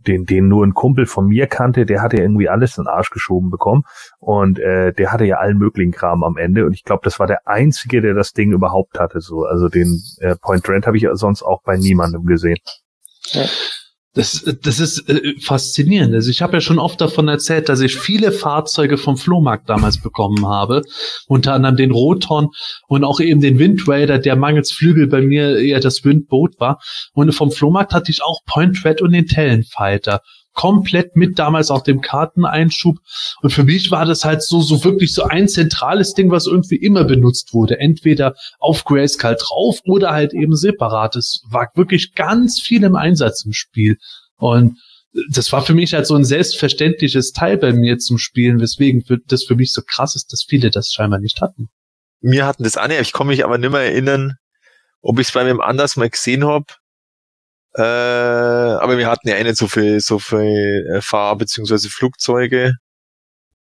den den nur ein Kumpel von mir kannte, der hatte irgendwie alles in den Arsch geschoben bekommen und äh, der hatte ja allen möglichen Kram am Ende und ich glaube, das war der einzige, der das Ding überhaupt hatte. So, also den äh, Point Dread habe ich sonst auch bei niemandem gesehen. Das, das ist äh, faszinierend. Also ich habe ja schon oft davon erzählt, dass ich viele Fahrzeuge vom Flohmarkt damals bekommen habe. Unter anderem den Roton und auch eben den Wind Raider, der mangels Flügel bei mir eher das Windboot war. Und vom Flohmarkt hatte ich auch Point Red und den Tellenfighter. Komplett mit damals auch dem Karteneinschub. Und für mich war das halt so, so wirklich so ein zentrales Ding, was irgendwie immer benutzt wurde. Entweder auf Grayskull drauf oder halt eben separat. Es war wirklich ganz viel im Einsatz im Spiel. Und das war für mich halt so ein selbstverständliches Teil bei mir zum Spielen, weswegen das für mich so krass ist, dass viele das scheinbar nicht hatten. Wir hatten das auch ich kann mich aber nicht mehr erinnern, ob ich es bei wem anders mal gesehen hab. Äh, aber wir hatten ja eh nicht so viel, so viel äh, Fahr- beziehungsweise Flugzeuge.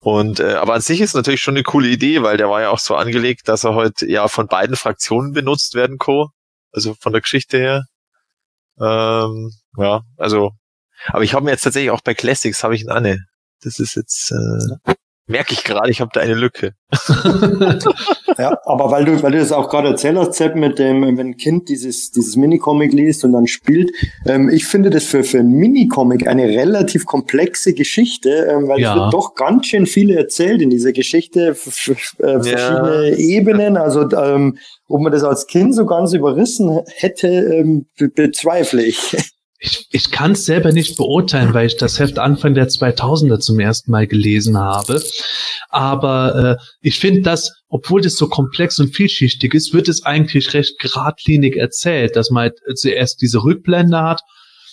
Und äh, aber an sich ist natürlich schon eine coole Idee, weil der war ja auch so angelegt, dass er heute ja von beiden Fraktionen benutzt werden kann. Also von der Geschichte her. Ähm, ja, also. Aber ich habe mir jetzt tatsächlich auch bei Classics habe ich einen Anne. Das ist jetzt äh, merke ich gerade, ich habe da eine Lücke. [LAUGHS] [LAUGHS] Ja, aber weil du, weil du das auch gerade erzählt hast, Sepp, mit dem, wenn ein Kind dieses, dieses Minicomic liest und dann spielt, ähm, ich finde das für, für ein Minicomic eine relativ komplexe Geschichte, ähm, weil Ja. es wird doch ganz schön viel erzählt in dieser Geschichte, äh, verschiedene Ebenen, also ähm, ob man das als Kind so ganz überrissen hätte, ähm, be bezweifle ich. Ich, ich kann es selber nicht beurteilen, weil ich das Heft Anfang der 2000er zum ersten Mal gelesen habe. Aber äh, ich finde das, obwohl das so komplex und vielschichtig ist, wird es eigentlich recht geradlinig erzählt, dass man halt zuerst diese Rückblende hat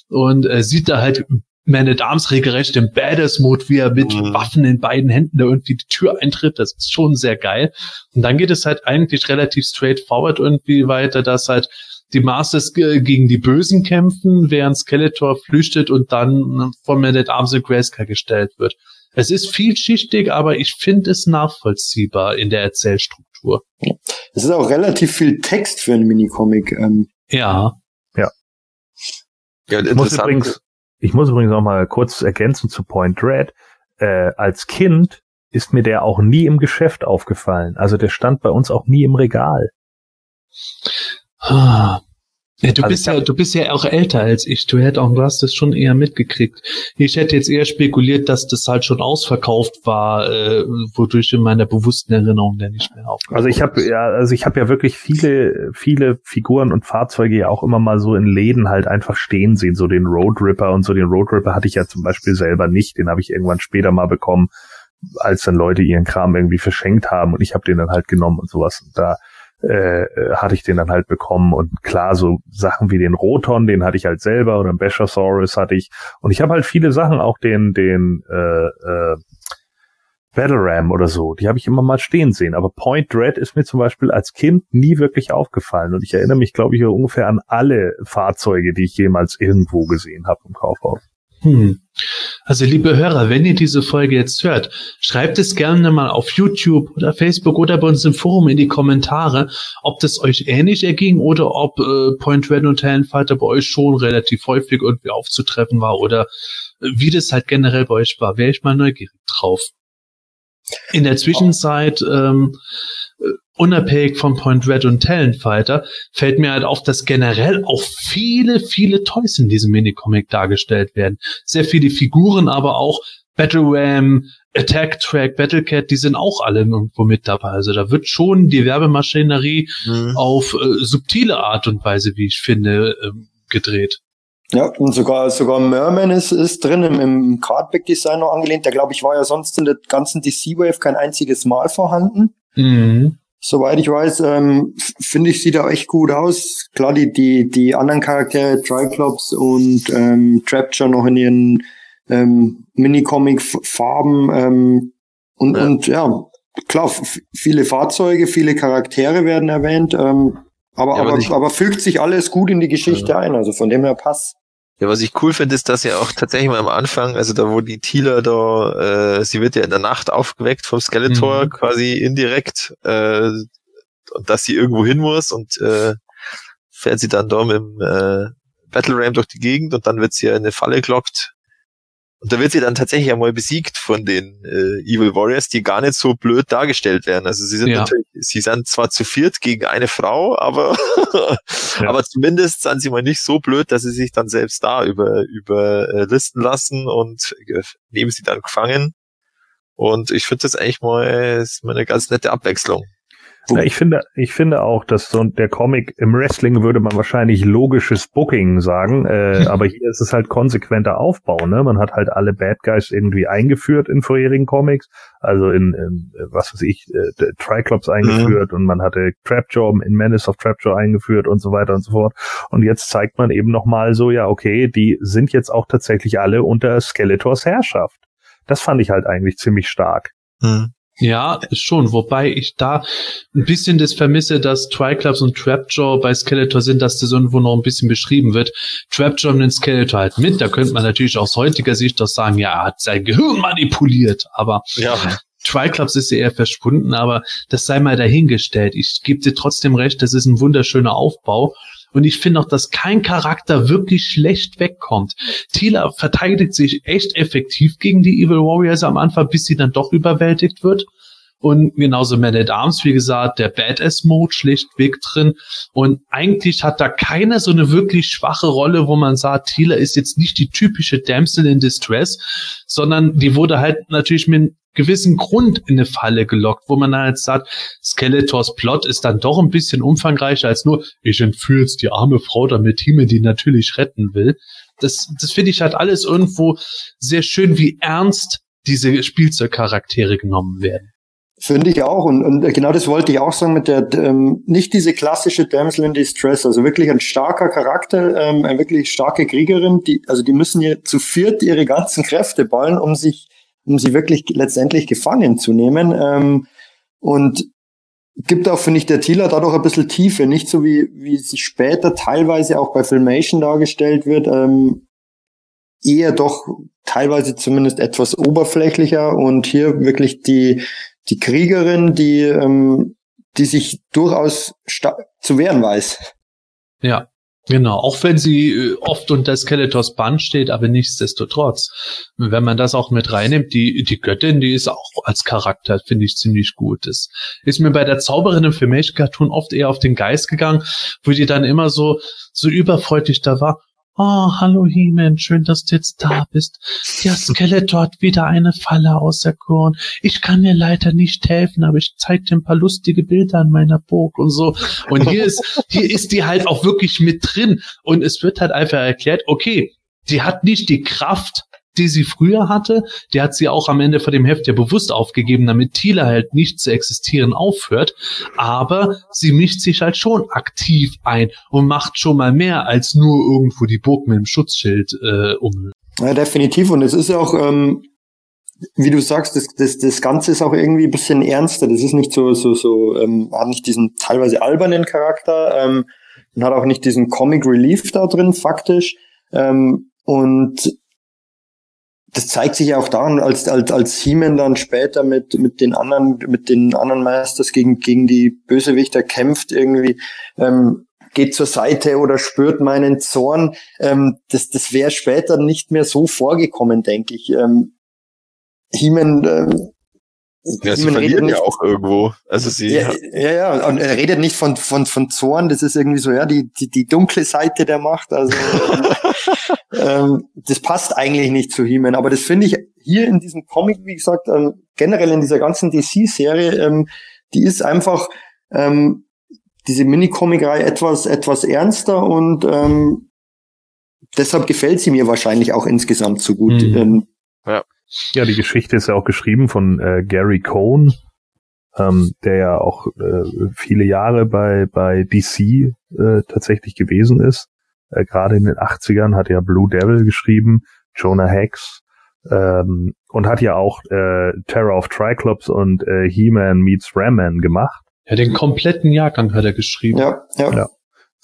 und äh, sieht da halt Man at Arms regelrecht im Badass-Mode, wie er mit Mhm. Waffen in beiden Händen da irgendwie die Tür eintritt. Das ist schon sehr geil. Und dann geht es halt eigentlich relativ straightforward irgendwie weiter, dass halt die Masters ge- gegen die Bösen kämpfen, während Skeletor flüchtet und dann von Man at Arms in Grayskull gestellt wird. Es ist vielschichtig, aber ich finde es nachvollziehbar in der Erzählstruktur. Es ist auch relativ viel Text für ein Minicomic. Ähm, Ja. Ja, Ich muss übrigens, ich muss übrigens auch mal kurz ergänzen zu Point Red. Äh, als Kind ist mir der auch nie im Geschäft aufgefallen. Also der stand bei uns auch nie im Regal. Ah. Ja, du Also bist ja, du bist ja auch älter als ich. Du hättest auch, du hast das schon eher mitgekriegt. Ich hätte jetzt eher spekuliert, dass das halt schon ausverkauft war, äh, wodurch in meiner bewussten Erinnerung der nicht mehr aufgekommen Also ich habe ja, also ich habe ja wirklich viele, viele Figuren und Fahrzeuge ja auch immer mal so in Läden halt einfach stehen sehen, so den Road Ripper und so den Road Ripper hatte ich ja zum Beispiel selber nicht, den habe ich irgendwann später mal bekommen, als dann Leute ihren Kram irgendwie verschenkt haben und ich habe den dann halt genommen und sowas. Und da äh, äh, hatte ich den dann halt bekommen und klar so Sachen wie den Roton, den hatte ich halt selber oder einen Bashosaurus hatte ich und ich habe halt viele Sachen auch den den äh, äh, Battle Ram oder so, die habe ich immer mal stehen sehen. Aber Point Dread ist mir zum Beispiel als Kind nie wirklich aufgefallen. Und ich erinnere mich, glaube ich, ungefähr an alle Fahrzeuge, die ich jemals irgendwo gesehen habe im Kaufhaus. Hm. Also liebe Hörer, wenn ihr diese Folge jetzt hört, schreibt es gerne mal auf YouTube oder Facebook oder bei uns im Forum in die Kommentare, ob das euch ähnlich erging oder ob äh, Point Red und Talonfighter bei euch schon relativ häufig irgendwie aufzutreffen war oder äh, wie das halt generell bei euch war. Wäre ich mal neugierig drauf. In der Zwischenzeit, ähm, äh, unabhängig von Point Red und Talent Fighter, fällt mir halt auf, dass generell auch viele, viele Toys in diesem Minicomic dargestellt werden. Sehr viele Figuren, aber auch Battle Ram, Attack Track, Battle Cat, die sind auch alle irgendwo mit dabei. Also da wird schon die Werbemaschinerie mhm. auf äh, subtile Art und Weise, wie ich finde, äh, gedreht. Ja, und sogar, sogar Merman ist, ist drin im, im Cardback-Design noch angelehnt. Der, glaube ich, war ja sonst in der ganzen DC-Wave kein einziges Mal vorhanden. Mhm. Soweit ich weiß, ähm, finde ich, sieht er echt gut aus. Klar, die, die, die anderen Charaktere, Triclops und ähm, Trapture noch in ihren ähm, Mini-Comic-Farben ähm, und, ja. und ja, klar, viele Fahrzeuge, viele Charaktere werden erwähnt, ähm, aber, ja, aber, ich, aber fügt sich alles gut in die Geschichte ja. ein, also von dem her passt. Ja, was ich cool finde, ist, dass ja auch tatsächlich mal am Anfang, also da wo die Thieler da, äh, sie wird ja in der Nacht aufgeweckt vom Skeletor mhm. quasi indirekt, äh, und dass sie irgendwo hin muss und äh, fährt sie dann da mit dem äh, Battle Ram durch die Gegend und dann wird sie ja in eine Falle gelockt und da wird sie dann tatsächlich einmal besiegt von den äh, Evil Warriors, die gar nicht so blöd dargestellt werden. Also sie sind ja. natürlich, sie sind zwar zu viert gegen eine Frau, aber [LAUGHS] ja. aber zumindest sind sie mal nicht so blöd, dass sie sich dann selbst da über über äh, listen lassen und äh, nehmen sie dann gefangen. Und ich finde das eigentlich mal, ist mal eine ganz nette Abwechslung. Ja, ich finde, ich finde auch, dass so der Comic im Wrestling würde man wahrscheinlich logisches Booking sagen, äh, [LAUGHS] aber hier ist es halt konsequenter Aufbau. Ne? Man hat halt alle Bad Guys irgendwie eingeführt in vorherigen Comics, also in, in was weiß ich, äh, Triclops eingeführt mhm. und man hatte Trapjaw in Menace of Trapjaw eingeführt und so weiter und so fort. Und jetzt zeigt man eben nochmal so, ja, okay, die sind jetzt auch tatsächlich alle unter Skeletors Herrschaft. Das fand ich halt eigentlich ziemlich stark. Mhm. Ja, schon. Wobei ich da ein bisschen das vermisse, dass Triclops und Trapjaw bei Skeletor sind, dass das irgendwo noch ein bisschen beschrieben wird. Trapjaw nimmt Skeletor halt mit. Da könnte man natürlich aus heutiger Sicht doch sagen, ja, er hat sein Gehirn manipuliert. Aber ja. Triclops ist ja eher verschwunden, aber das sei mal dahingestellt. Ich gebe dir trotzdem recht, das ist ein wunderschöner Aufbau. Und ich finde auch, dass kein Charakter wirklich schlecht wegkommt. Tila verteidigt sich echt effektiv gegen die Evil Warriors am Anfang, bis sie dann doch überwältigt wird. Und genauso Man at Arms, wie gesagt, der Badass-Mode schlichtweg drin. Und eigentlich hat da keiner so eine wirklich schwache Rolle, wo man sagt, Tila ist jetzt nicht die typische Damsel in Distress, sondern die wurde halt natürlich mit gewissen Grund in eine Falle gelockt, wo man dann jetzt sagt, Skeletors Plot ist dann doch ein bisschen umfangreicher als nur, ich entführe jetzt die arme Frau, damit Himmel die natürlich retten will. Das, das finde ich halt alles irgendwo sehr schön, wie ernst diese Spielzeugcharaktere genommen werden. Finde ich auch. Und, und genau das wollte ich auch sagen mit der, ähm, nicht diese klassische Damsel in Distress, also wirklich ein starker Charakter, ähm, eine wirklich starke Kriegerin, die, also die müssen hier zu viert ihre ganzen Kräfte ballen, um sich um sie wirklich letztendlich gefangen zu nehmen. Ähm, und gibt auch, finde ich, der Thieler dadurch ein bisschen Tiefe, nicht so wie, wie sie später teilweise auch bei Filmation dargestellt wird, ähm, eher doch teilweise zumindest etwas oberflächlicher und hier wirklich die, die Kriegerin, die, ähm, die sich durchaus zu wehren weiß. Ja, Genau, auch wenn sie äh, oft unter Skeletors Band steht, aber nichtsdestotrotz. Wenn man das auch mit reinnimmt, die, die Göttin, die ist auch als Charakter, finde ich, ziemlich gut. Das ist mir bei der Zauberin im Filmation Cartoon oft eher auf den Geist gegangen, wo die dann immer so, so überfreudig da war. Oh, hallo He-Man, schön, dass du jetzt da bist. Ja, Skeletor hat wieder eine Falle auserkoren. Ich kann dir leider nicht helfen, aber ich zeig dir ein paar lustige Bilder an meiner Burg und so. Und hier ist, hier ist die halt auch wirklich mit drin. Und es wird halt einfach erklärt, okay, die hat nicht die Kraft, die sie früher hatte, die hat sie auch am Ende von dem Heft ja bewusst aufgegeben, damit Thiele halt nicht zu existieren aufhört. Aber sie mischt sich halt schon aktiv ein und macht schon mal mehr als nur irgendwo die Burg mit dem Schutzschild äh, um. Ja, definitiv. Und es ist ja auch, ähm, wie du sagst, das, das, das Ganze ist auch irgendwie ein bisschen ernster. Das ist nicht so, so, so, ähm, hat nicht diesen teilweise albernen Charakter ähm, und hat auch nicht diesen Comic Relief da drin, faktisch. Ähm, und das zeigt sich auch daran, als, als, als He-Man dann später mit, mit den anderen, mit den anderen Meisters gegen, gegen die Bösewichter kämpft irgendwie, ähm, geht zur Seite oder spürt meinen Zorn. Ähm, das das wäre später nicht mehr so vorgekommen, denke ich. Ähm, He-Man ähm, Ja, sie verlieren ja auch irgendwo. Also sie, Ja, ja, ja, und er redet nicht von, von, von Zorn, das ist irgendwie so, ja, die, die, die dunkle Seite der Macht, also, [LAUGHS] ähm, das passt eigentlich nicht zu He-Man, aber das finde ich hier in diesem Comic, wie gesagt, ähm, generell in dieser ganzen DC-Serie, ähm, die ist einfach, ähm, diese Mini-Comic-Reihe etwas, etwas ernster und, ähm, deshalb gefällt sie mir wahrscheinlich auch insgesamt so gut. Mhm. Ähm, Ja, die Geschichte ist ja auch geschrieben von äh, Gary Cohn, ähm, der ja auch äh, viele Jahre bei, bei DC äh, tatsächlich gewesen ist. Äh, Gerade in den 80ern hat er Blue Devil geschrieben, Jonah Hex ähm, und hat ja auch äh, Terror of Triclops und äh, He-Man meets Ram-Man gemacht. Ja, den kompletten Jahrgang hat er geschrieben. ja, ja. Ja.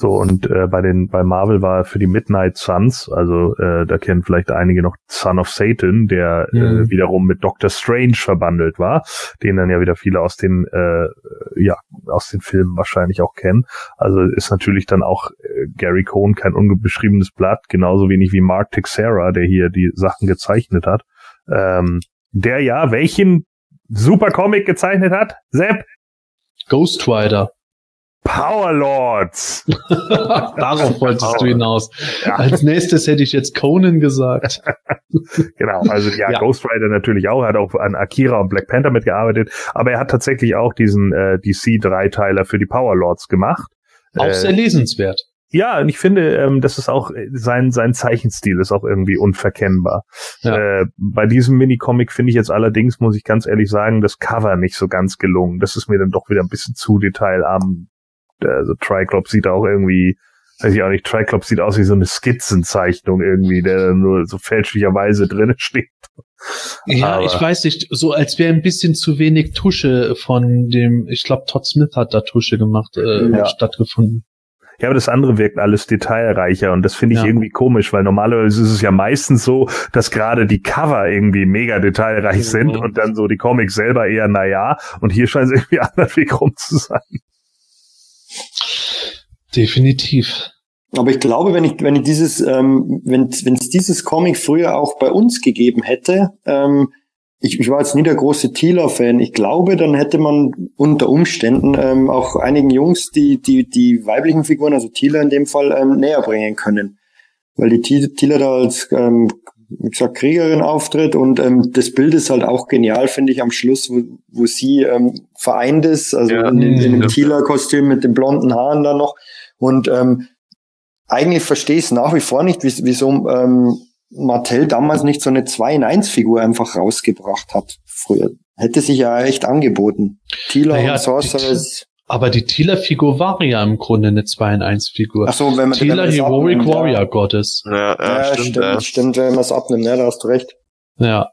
So, und äh, bei den bei Marvel war er für die Midnight Suns, also äh, da kennen vielleicht einige noch Son of Satan, der äh, Mhm. wiederum mit Doctor Strange verbandelt war, den dann ja wieder viele aus den äh, ja aus den Filmen wahrscheinlich auch kennen. Also ist natürlich dann auch äh, Gary Cohn kein unbeschriebenes Blatt, genauso wenig wie Mark Texera, der hier die Sachen gezeichnet hat. Ähm, der ja welchen Super Comic gezeichnet hat? Sepp Ghost Rider. Power Lords. [LAUGHS] Darauf wolltest du hinaus. Ja. Als nächstes hätte ich jetzt Conan gesagt. [LAUGHS] Genau, also ja, Ja. Ghost Rider natürlich auch, hat auch an Akira und Black Panther mitgearbeitet, aber er hat tatsächlich auch diesen äh, DC-Dreiteiler für die Power Lords gemacht. Auch Äh, sehr lesenswert. ja, und ich finde, ähm, das ist auch äh, sein sein Zeichenstil ist auch irgendwie unverkennbar. Ja. Äh, bei diesem Minicomic finde ich jetzt allerdings, muss ich ganz ehrlich sagen, das Cover nicht so ganz gelungen. Das ist mir dann doch wieder ein bisschen zu detailarm. Also Triclops sieht auch irgendwie, weiß ich auch nicht, Triclops sieht aus wie so eine Skizzenzeichnung irgendwie, der dann nur so fälschlicherweise drin steht. Ja, aber- ich weiß nicht, so als wäre ein bisschen zu wenig Tusche von dem, ich glaube, Todd Smith hat da Tusche gemacht, äh, Ja. stattgefunden. Ja, aber das andere wirkt alles detailreicher und das finde ich Ja. irgendwie komisch, weil normalerweise ist es ja meistens so, dass gerade die Cover irgendwie mega detailreich sind Mhm. und dann so die Comics selber eher naja und hier scheint es irgendwie [LAUGHS] anders Weg rum zu sein. Definitiv. Aber ich glaube, wenn ich, wenn ich dieses, ähm, wenn es dieses Comic früher auch bei uns gegeben hätte, ähm, ich, ich war jetzt nie der große Thieler-Fan. Ich glaube, dann hätte man unter Umständen ähm, auch einigen Jungs die, die, die weiblichen Figuren, also Thieler in dem Fall, ähm, näher bringen können. Weil die Thi- Thieler da als, ähm, wie gesagt, Kriegerin auftritt und ähm, das Bild ist halt auch genial, finde ich, am Schluss, wo, wo sie ähm, vereint ist, also Ja. in, in, in dem Thieler-Kostüm mit den blonden Haaren da noch. Und ähm, eigentlich verstehe ich es nach wie vor nicht, wie- wieso ähm, Mattel damals nicht so eine 2 in 1 Figur einfach rausgebracht hat früher. Hätte sich ja echt angeboten. Tila Naja, und Sorceress. Aber die Tila-Figur war ja im Grunde eine 2 in 1 Figur. Ach so, wenn man wenn Tila das Heroic abnimmt, Warrior Ja, Goddess. ja, ja, ja, stimmt, stimmt, ja. stimmt, wenn man es abnimmt, ja, da hast du recht. Ja.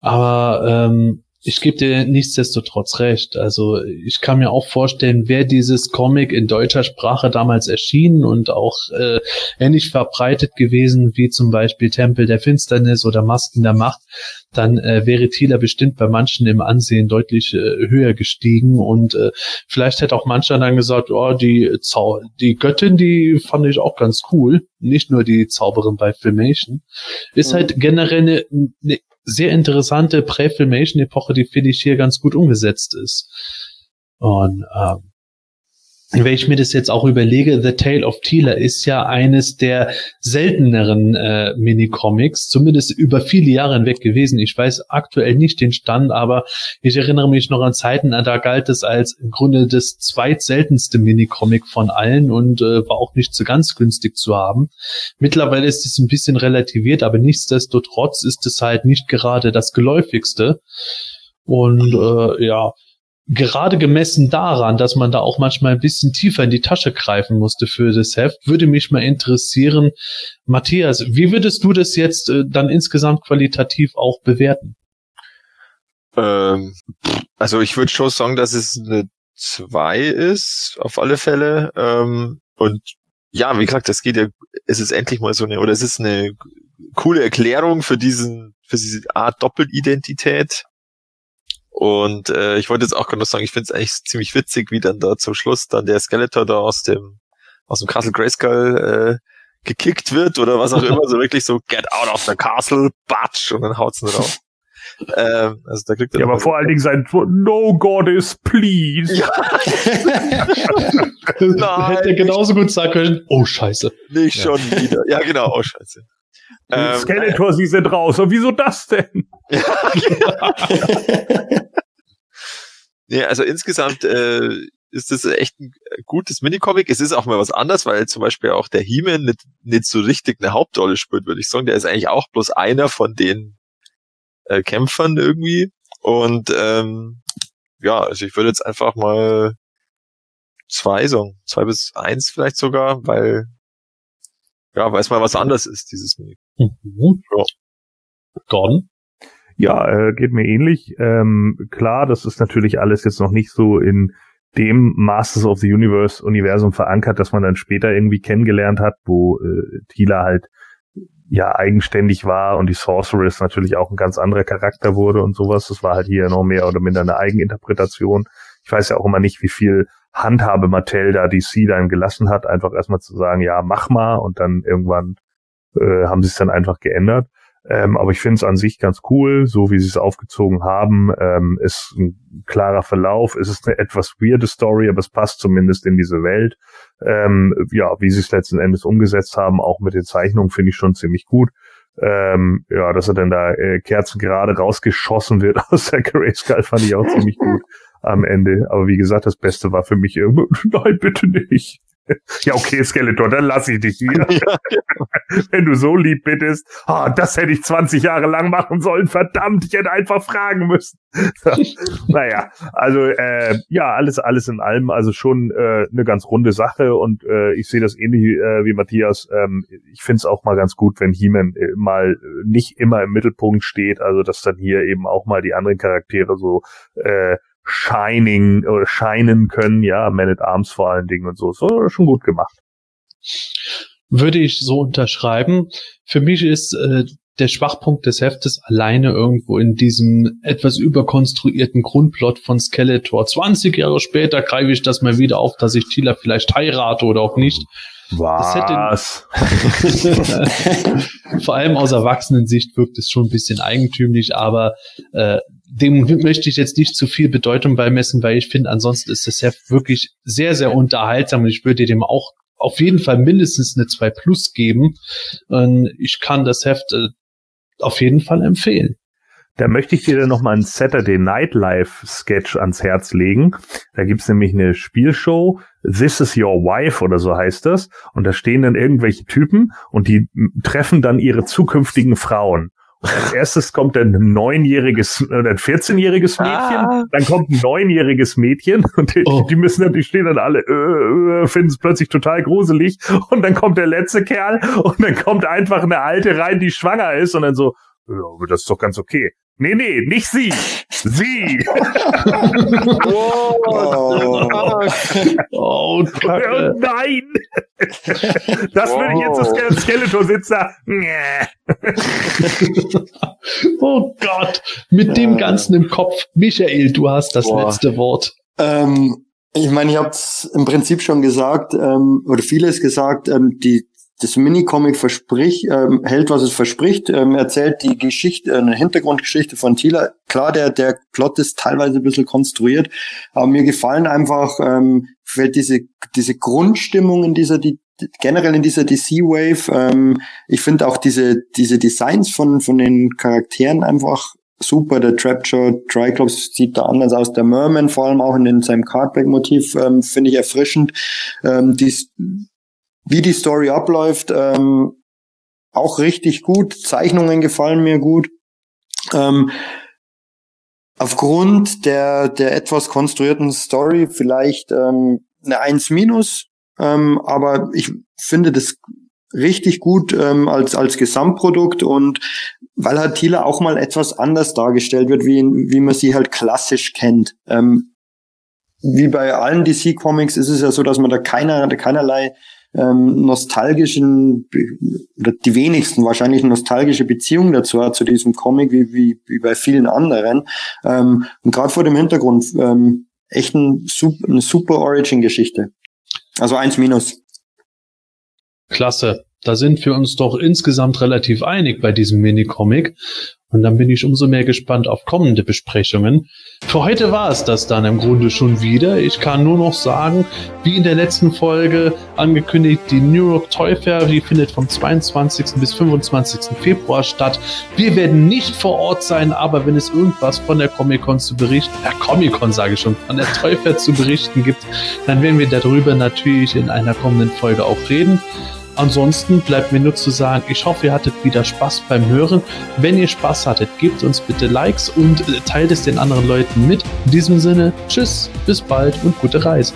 Aber ähm, ich gebe dir nichtsdestotrotz recht. Also ich kann mir auch vorstellen, wäre dieses Comic in deutscher Sprache damals erschienen und auch äh, ähnlich verbreitet gewesen wie zum Beispiel Tempel der Finsternis oder Masken der Macht, dann äh, wäre Thieler bestimmt bei manchen im Ansehen deutlich äh, höher gestiegen und äh, vielleicht hätte auch mancher dann gesagt, oh, die Zau die Göttin, die fand ich auch ganz cool, nicht nur die Zauberin bei Filmation. Ist Mhm. halt generell eine, eine sehr interessante Prä-Filmation-Epoche, die finde ich hier ganz gut umgesetzt ist. Und ähm, wenn ich mir das jetzt auch überlege, The Tale of Tila ist ja eines der selteneren äh, Minicomics, zumindest über viele Jahre hinweg gewesen. Ich weiß aktuell nicht den Stand, aber ich erinnere mich noch an Zeiten, da galt es als im Grunde das zweitseltenste Minicomic von allen und äh, war auch nicht so ganz günstig zu haben. Mittlerweile ist es ein bisschen relativiert, aber nichtsdestotrotz ist es halt nicht gerade das geläufigste. Und äh, ja, gerade gemessen daran, dass man da auch manchmal ein bisschen tiefer in die Tasche greifen musste für das Heft, würde mich mal interessieren, Matthias, wie würdest du das jetzt äh, dann insgesamt qualitativ auch bewerten? Ähm, also ich würde schon sagen, dass es eine 2 ist, auf alle Fälle. Ähm, und ja, wie gesagt, es geht ja, es ist endlich mal so eine, oder es ist eine coole Erklärung für diesen, für diese Art Doppelidentität. Und äh, ich wollte jetzt auch gerade noch sagen, ich finde es eigentlich ziemlich witzig, wie dann da zum Schluss dann der Skeletor da aus dem aus dem Castle Grayskull äh, gekickt wird oder was auch immer, so wirklich so get out of the castle, batsch und dann haut's ihn drauf. [LAUGHS] ähm, also da kriegt er Ja, aber vor allen Dingen sein No Goddess, please. Ja. [LAUGHS] Nein. Hätte er genauso gut sagen können, oh scheiße. Nicht schon wieder. Ja, genau, oh scheiße. Ähm, Skeletor, sie sind raus. Und wieso das denn? [LAUGHS] Ja, genau. nee, also insgesamt äh, ist das echt ein gutes Minicomic. Es ist auch mal was anderes, weil zum Beispiel auch der He-Man nicht, nicht so richtig eine Hauptrolle spielt, würde ich sagen. Der ist eigentlich auch bloß einer von den äh, Kämpfern irgendwie. Und ähm, ja, also ich würde jetzt einfach mal zwei sagen, zwei bis eins vielleicht sogar, weil ja, weil es mal was anderes ist, dieses Minicomic. Mhm. Ja. Gordon? Ja, äh, geht mir ähnlich. Ähm, klar, das ist natürlich alles jetzt noch nicht so in dem Masters of the Universe Universum verankert, dass man dann später irgendwie kennengelernt hat, wo äh, Tila halt ja eigenständig war und die Sorceress natürlich auch ein ganz anderer Charakter wurde und sowas. Das war halt hier noch mehr oder minder eine Eigeninterpretation. Ich weiß ja auch immer nicht, wie viel Handhabe Mattel da DC dann gelassen hat, einfach erstmal zu sagen, ja, mach mal und dann irgendwann äh, haben sie es dann einfach geändert. Ähm, aber ich finde es an sich ganz cool, so wie sie es aufgezogen haben. Ähm, ist ein klarer Verlauf. Es ist eine etwas weirde Story, aber es passt zumindest in diese Welt. Ähm, ja, wie sie es letzten Endes umgesetzt haben, auch mit den Zeichnungen, finde ich schon ziemlich gut. Ähm, ja, dass er dann da äh, Kerzen gerade rausgeschossen wird [LAUGHS] aus der Grayskull, fand ich auch ziemlich gut [LAUGHS] am Ende. Aber wie gesagt, das Beste war für mich irgendwo, [LAUGHS] nein, bitte nicht. [LAUGHS] Ja, okay, Skeletor, dann lass ich dich hier. [LAUGHS] Ja, [LAUGHS] Wenn du so lieb bittest, ah, das hätte ich 20 Jahre lang machen sollen, verdammt, ich hätte einfach fragen müssen. naja, also äh, ja, alles, alles in allem, also schon äh, eine ganz runde Sache und äh, ich sehe das ähnlich äh, wie Matthias. Ähm, ich finde es auch mal ganz gut, wenn He-Man äh, mal nicht immer im Mittelpunkt steht, also dass dann hier eben auch mal die anderen Charaktere so äh, shining oder scheinen können, ja, Man at Arms vor allen Dingen und so. So schon gut gemacht. Würde ich so unterschreiben. Für mich ist äh, der Schwachpunkt des Heftes alleine irgendwo in diesem etwas überkonstruierten Grundplot von Skeletor. 20 Jahre später greife ich das mal wieder auf, dass ich Tila vielleicht heirate oder auch nicht. Was? [LAUGHS] Vor allem aus Erwachsenensicht wirkt es schon ein bisschen eigentümlich, aber äh, dem möchte ich jetzt nicht zu viel Bedeutung beimessen, weil ich finde, ansonsten ist das Heft wirklich sehr, sehr unterhaltsam und ich würde dem auch auf jeden Fall mindestens eine 2 Plus geben. Und ich kann das Heft äh, auf jeden Fall empfehlen. Da möchte ich dir dann nochmal einen Saturday Night Live Sketch ans Herz legen. Da gibt's nämlich eine Spielshow, This is Your Wife oder so heißt das. Und da stehen dann irgendwelche Typen und die treffen dann ihre zukünftigen Frauen. Und als [LAUGHS] erstes kommt dann ein neunjähriges oder ein 14-jähriges Mädchen, Ah. dann kommt ein neunjähriges Mädchen [LAUGHS] und die, Oh. die müssen dann, die stehen dann alle, äh, äh, finden es plötzlich total gruselig und dann kommt der letzte Kerl und dann kommt einfach eine alte rein, die schwanger ist und dann so, ja, das ist doch ganz okay. Nee, nee, nicht sie. Sie. Oh. Oh, Oh Kacke. nein. Das würde ich jetzt das Ske- Skeletor sitzen. Nee. oh Gott. Mit dem Ganzen im Kopf. Michael, du hast das Boah. letzte Wort. Ähm, ich meine, ich habe es im Prinzip schon gesagt, ähm, oder vieles gesagt, ähm, die, das Minicomic verspricht, ähm, hält, was es verspricht, ähm, erzählt die Geschichte, eine Hintergrundgeschichte von Tila. Klar, der, der Plot ist teilweise ein bisschen konstruiert, aber mir gefallen einfach, ähm, fällt diese, diese Grundstimmung in dieser, die, generell in dieser DC-Wave. Ähm, ich finde auch diese, diese Designs von, von den Charakteren einfach super. Der Trapjaw Triclops sieht da anders aus. Der Merman, vor allem auch in, den, seinem Cardback-Motiv, ähm, finde ich erfrischend. Ähm, dies, wie die Story abläuft, ähm, auch richtig gut. Zeichnungen gefallen mir gut. Ähm, aufgrund der, der etwas konstruierten Story vielleicht ähm, eine 1 minus, ähm, aber ich finde das richtig gut ähm, als, als Gesamtprodukt und weil halt Tila auch mal etwas anders dargestellt wird, wie, wie man sie halt klassisch kennt. Ähm, wie bei allen DC-Comics ist es ja so, dass man da keiner, keinerlei ähm, nostalgischen, oder die wenigsten wahrscheinlich nostalgische Beziehung dazu hat, zu diesem Comic, wie, wie, wie bei vielen anderen. Ähm, und gerade vor dem Hintergrund ähm, echt ein, eine super Origin-Geschichte. Also eins minus. Klasse. Da sind wir uns doch insgesamt relativ einig bei diesem Minicomic. Und dann bin ich umso mehr gespannt auf kommende Besprechungen. Für heute war es das dann im Grunde schon wieder. Ich kann nur noch sagen, wie in der letzten Folge angekündigt, die New York Toy Fair, die findet vom 22. bis 25. Februar statt. Wir werden nicht vor Ort sein, aber wenn es irgendwas von der Comic-Con zu berichten, ja Comic-Con sage ich schon, von der Toy Fair zu berichten gibt, dann werden wir darüber natürlich in einer kommenden Folge auch reden. Ansonsten bleibt mir nur zu sagen, ich hoffe, ihr hattet wieder Spaß beim Hören. Wenn ihr Spaß hattet, gebt uns bitte Likes und äh, teilt es den anderen Leuten mit. In diesem Sinne, tschüss, bis bald und gute Reise.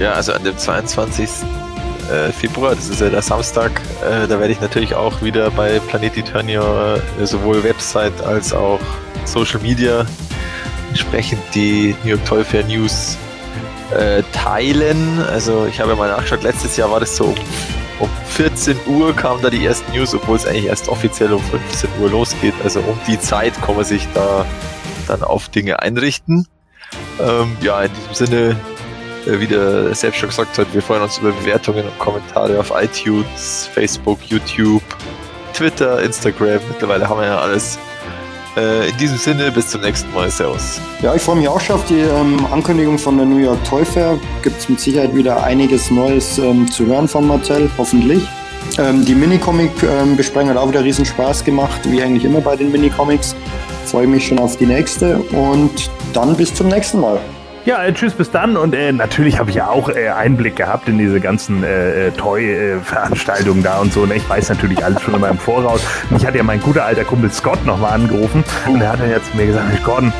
Ja, also an dem 22. Äh, Februar, das ist ja der Samstag, äh, da werde ich natürlich auch wieder bei Planet Eternia sowohl Website als auch Social Media entsprechend die New York Toy Fair News teilen. Also ich habe mal nachgeschaut, letztes Jahr war das so um um 14 Uhr kamen da die ersten News, obwohl es eigentlich erst offiziell um 15 Uhr losgeht. Also um die Zeit kann man sich da dann auf Dinge einrichten. Ähm, ja, in diesem Sinne, äh, wie der selbst schon gesagt hat, wir freuen uns über Bewertungen und Kommentare auf iTunes, Facebook, YouTube, Twitter, Instagram. Mittlerweile haben wir ja alles. Äh, in diesem Sinne, bis zum nächsten Mal. Servus. Ja, ich freue mich auch schon auf die ähm, Ankündigung von der New York Toy Fair. Gibt es mit Sicherheit wieder einiges Neues ähm, zu hören von Marcel, hoffentlich. Ähm, die Minicomic-Besprechung hat auch wieder riesen Spaß gemacht, wie eigentlich immer bei den Minicomics. Freue mich schon auf die nächste und dann bis zum nächsten Mal. Ja, äh, tschüss, bis dann. Und äh, natürlich habe ich ja auch äh, Einblick gehabt in diese ganzen äh, äh Toy-Veranstaltungen da und so. Ne? Ich weiß natürlich alles schon in meinem Voraus. Mich hat ja mein guter alter Kumpel Scott nochmal angerufen und er hat dann jetzt zu mir gesagt, Gordon,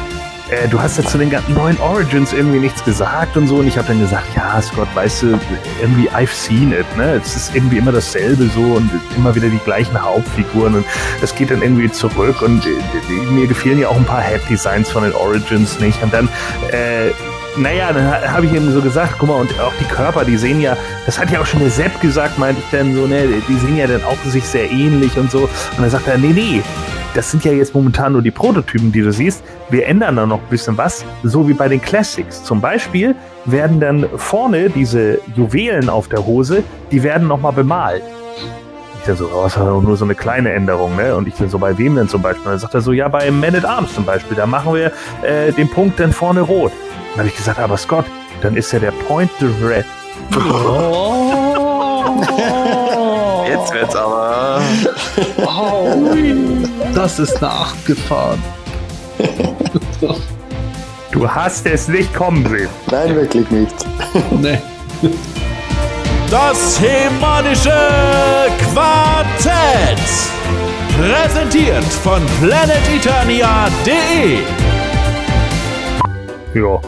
äh, du hast ja zu den ganzen neuen Origins irgendwie nichts gesagt und so. Und ich habe dann gesagt, ja, Scott, weißt du, irgendwie I've seen it, ne? Es ist irgendwie immer dasselbe so und immer wieder die gleichen Hauptfiguren und es geht dann irgendwie zurück und äh, mir gefehlen ja auch ein paar Head-Designs von den Origins nicht. Und dann, äh, naja, dann habe ich ihm so gesagt, guck mal, und auch die Körper, die sehen ja, das hat ja auch schon der Sepp gesagt, meinte ich dann so, ne, die sehen ja dann auch sich sehr ähnlich und so. Und dann sagt er, nee, nee, das sind ja jetzt momentan nur die Prototypen, die du siehst. Wir ändern da noch ein bisschen was, so wie bei den Classics. Zum Beispiel werden dann vorne diese Juwelen auf der Hose, die werden nochmal bemalt. Ich dann so, oh, das ist nur so eine kleine Änderung, ne? Und ich dann so, bei wem denn zum Beispiel? Und dann sagt er so, ja, bei Man at Arms zum Beispiel, da machen wir äh, den Punkt dann vorne rot. Dann habe ich gesagt, aber Scott, dann ist ja der Point the Red. Oh. Jetzt wird's aber. Oh, das ist nachgefahren. Du hast es nicht kommen sehen. Nein, wirklich nicht. nee. Das Hemanische Quartett. Präsentiert von planeteternia.de. Ja.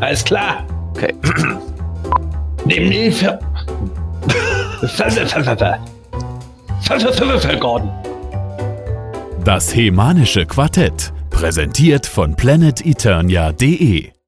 Alles klar. Okay. Nimm die für. Gordon. Das Hemanische Quartett. Präsentiert von planeteternia.de.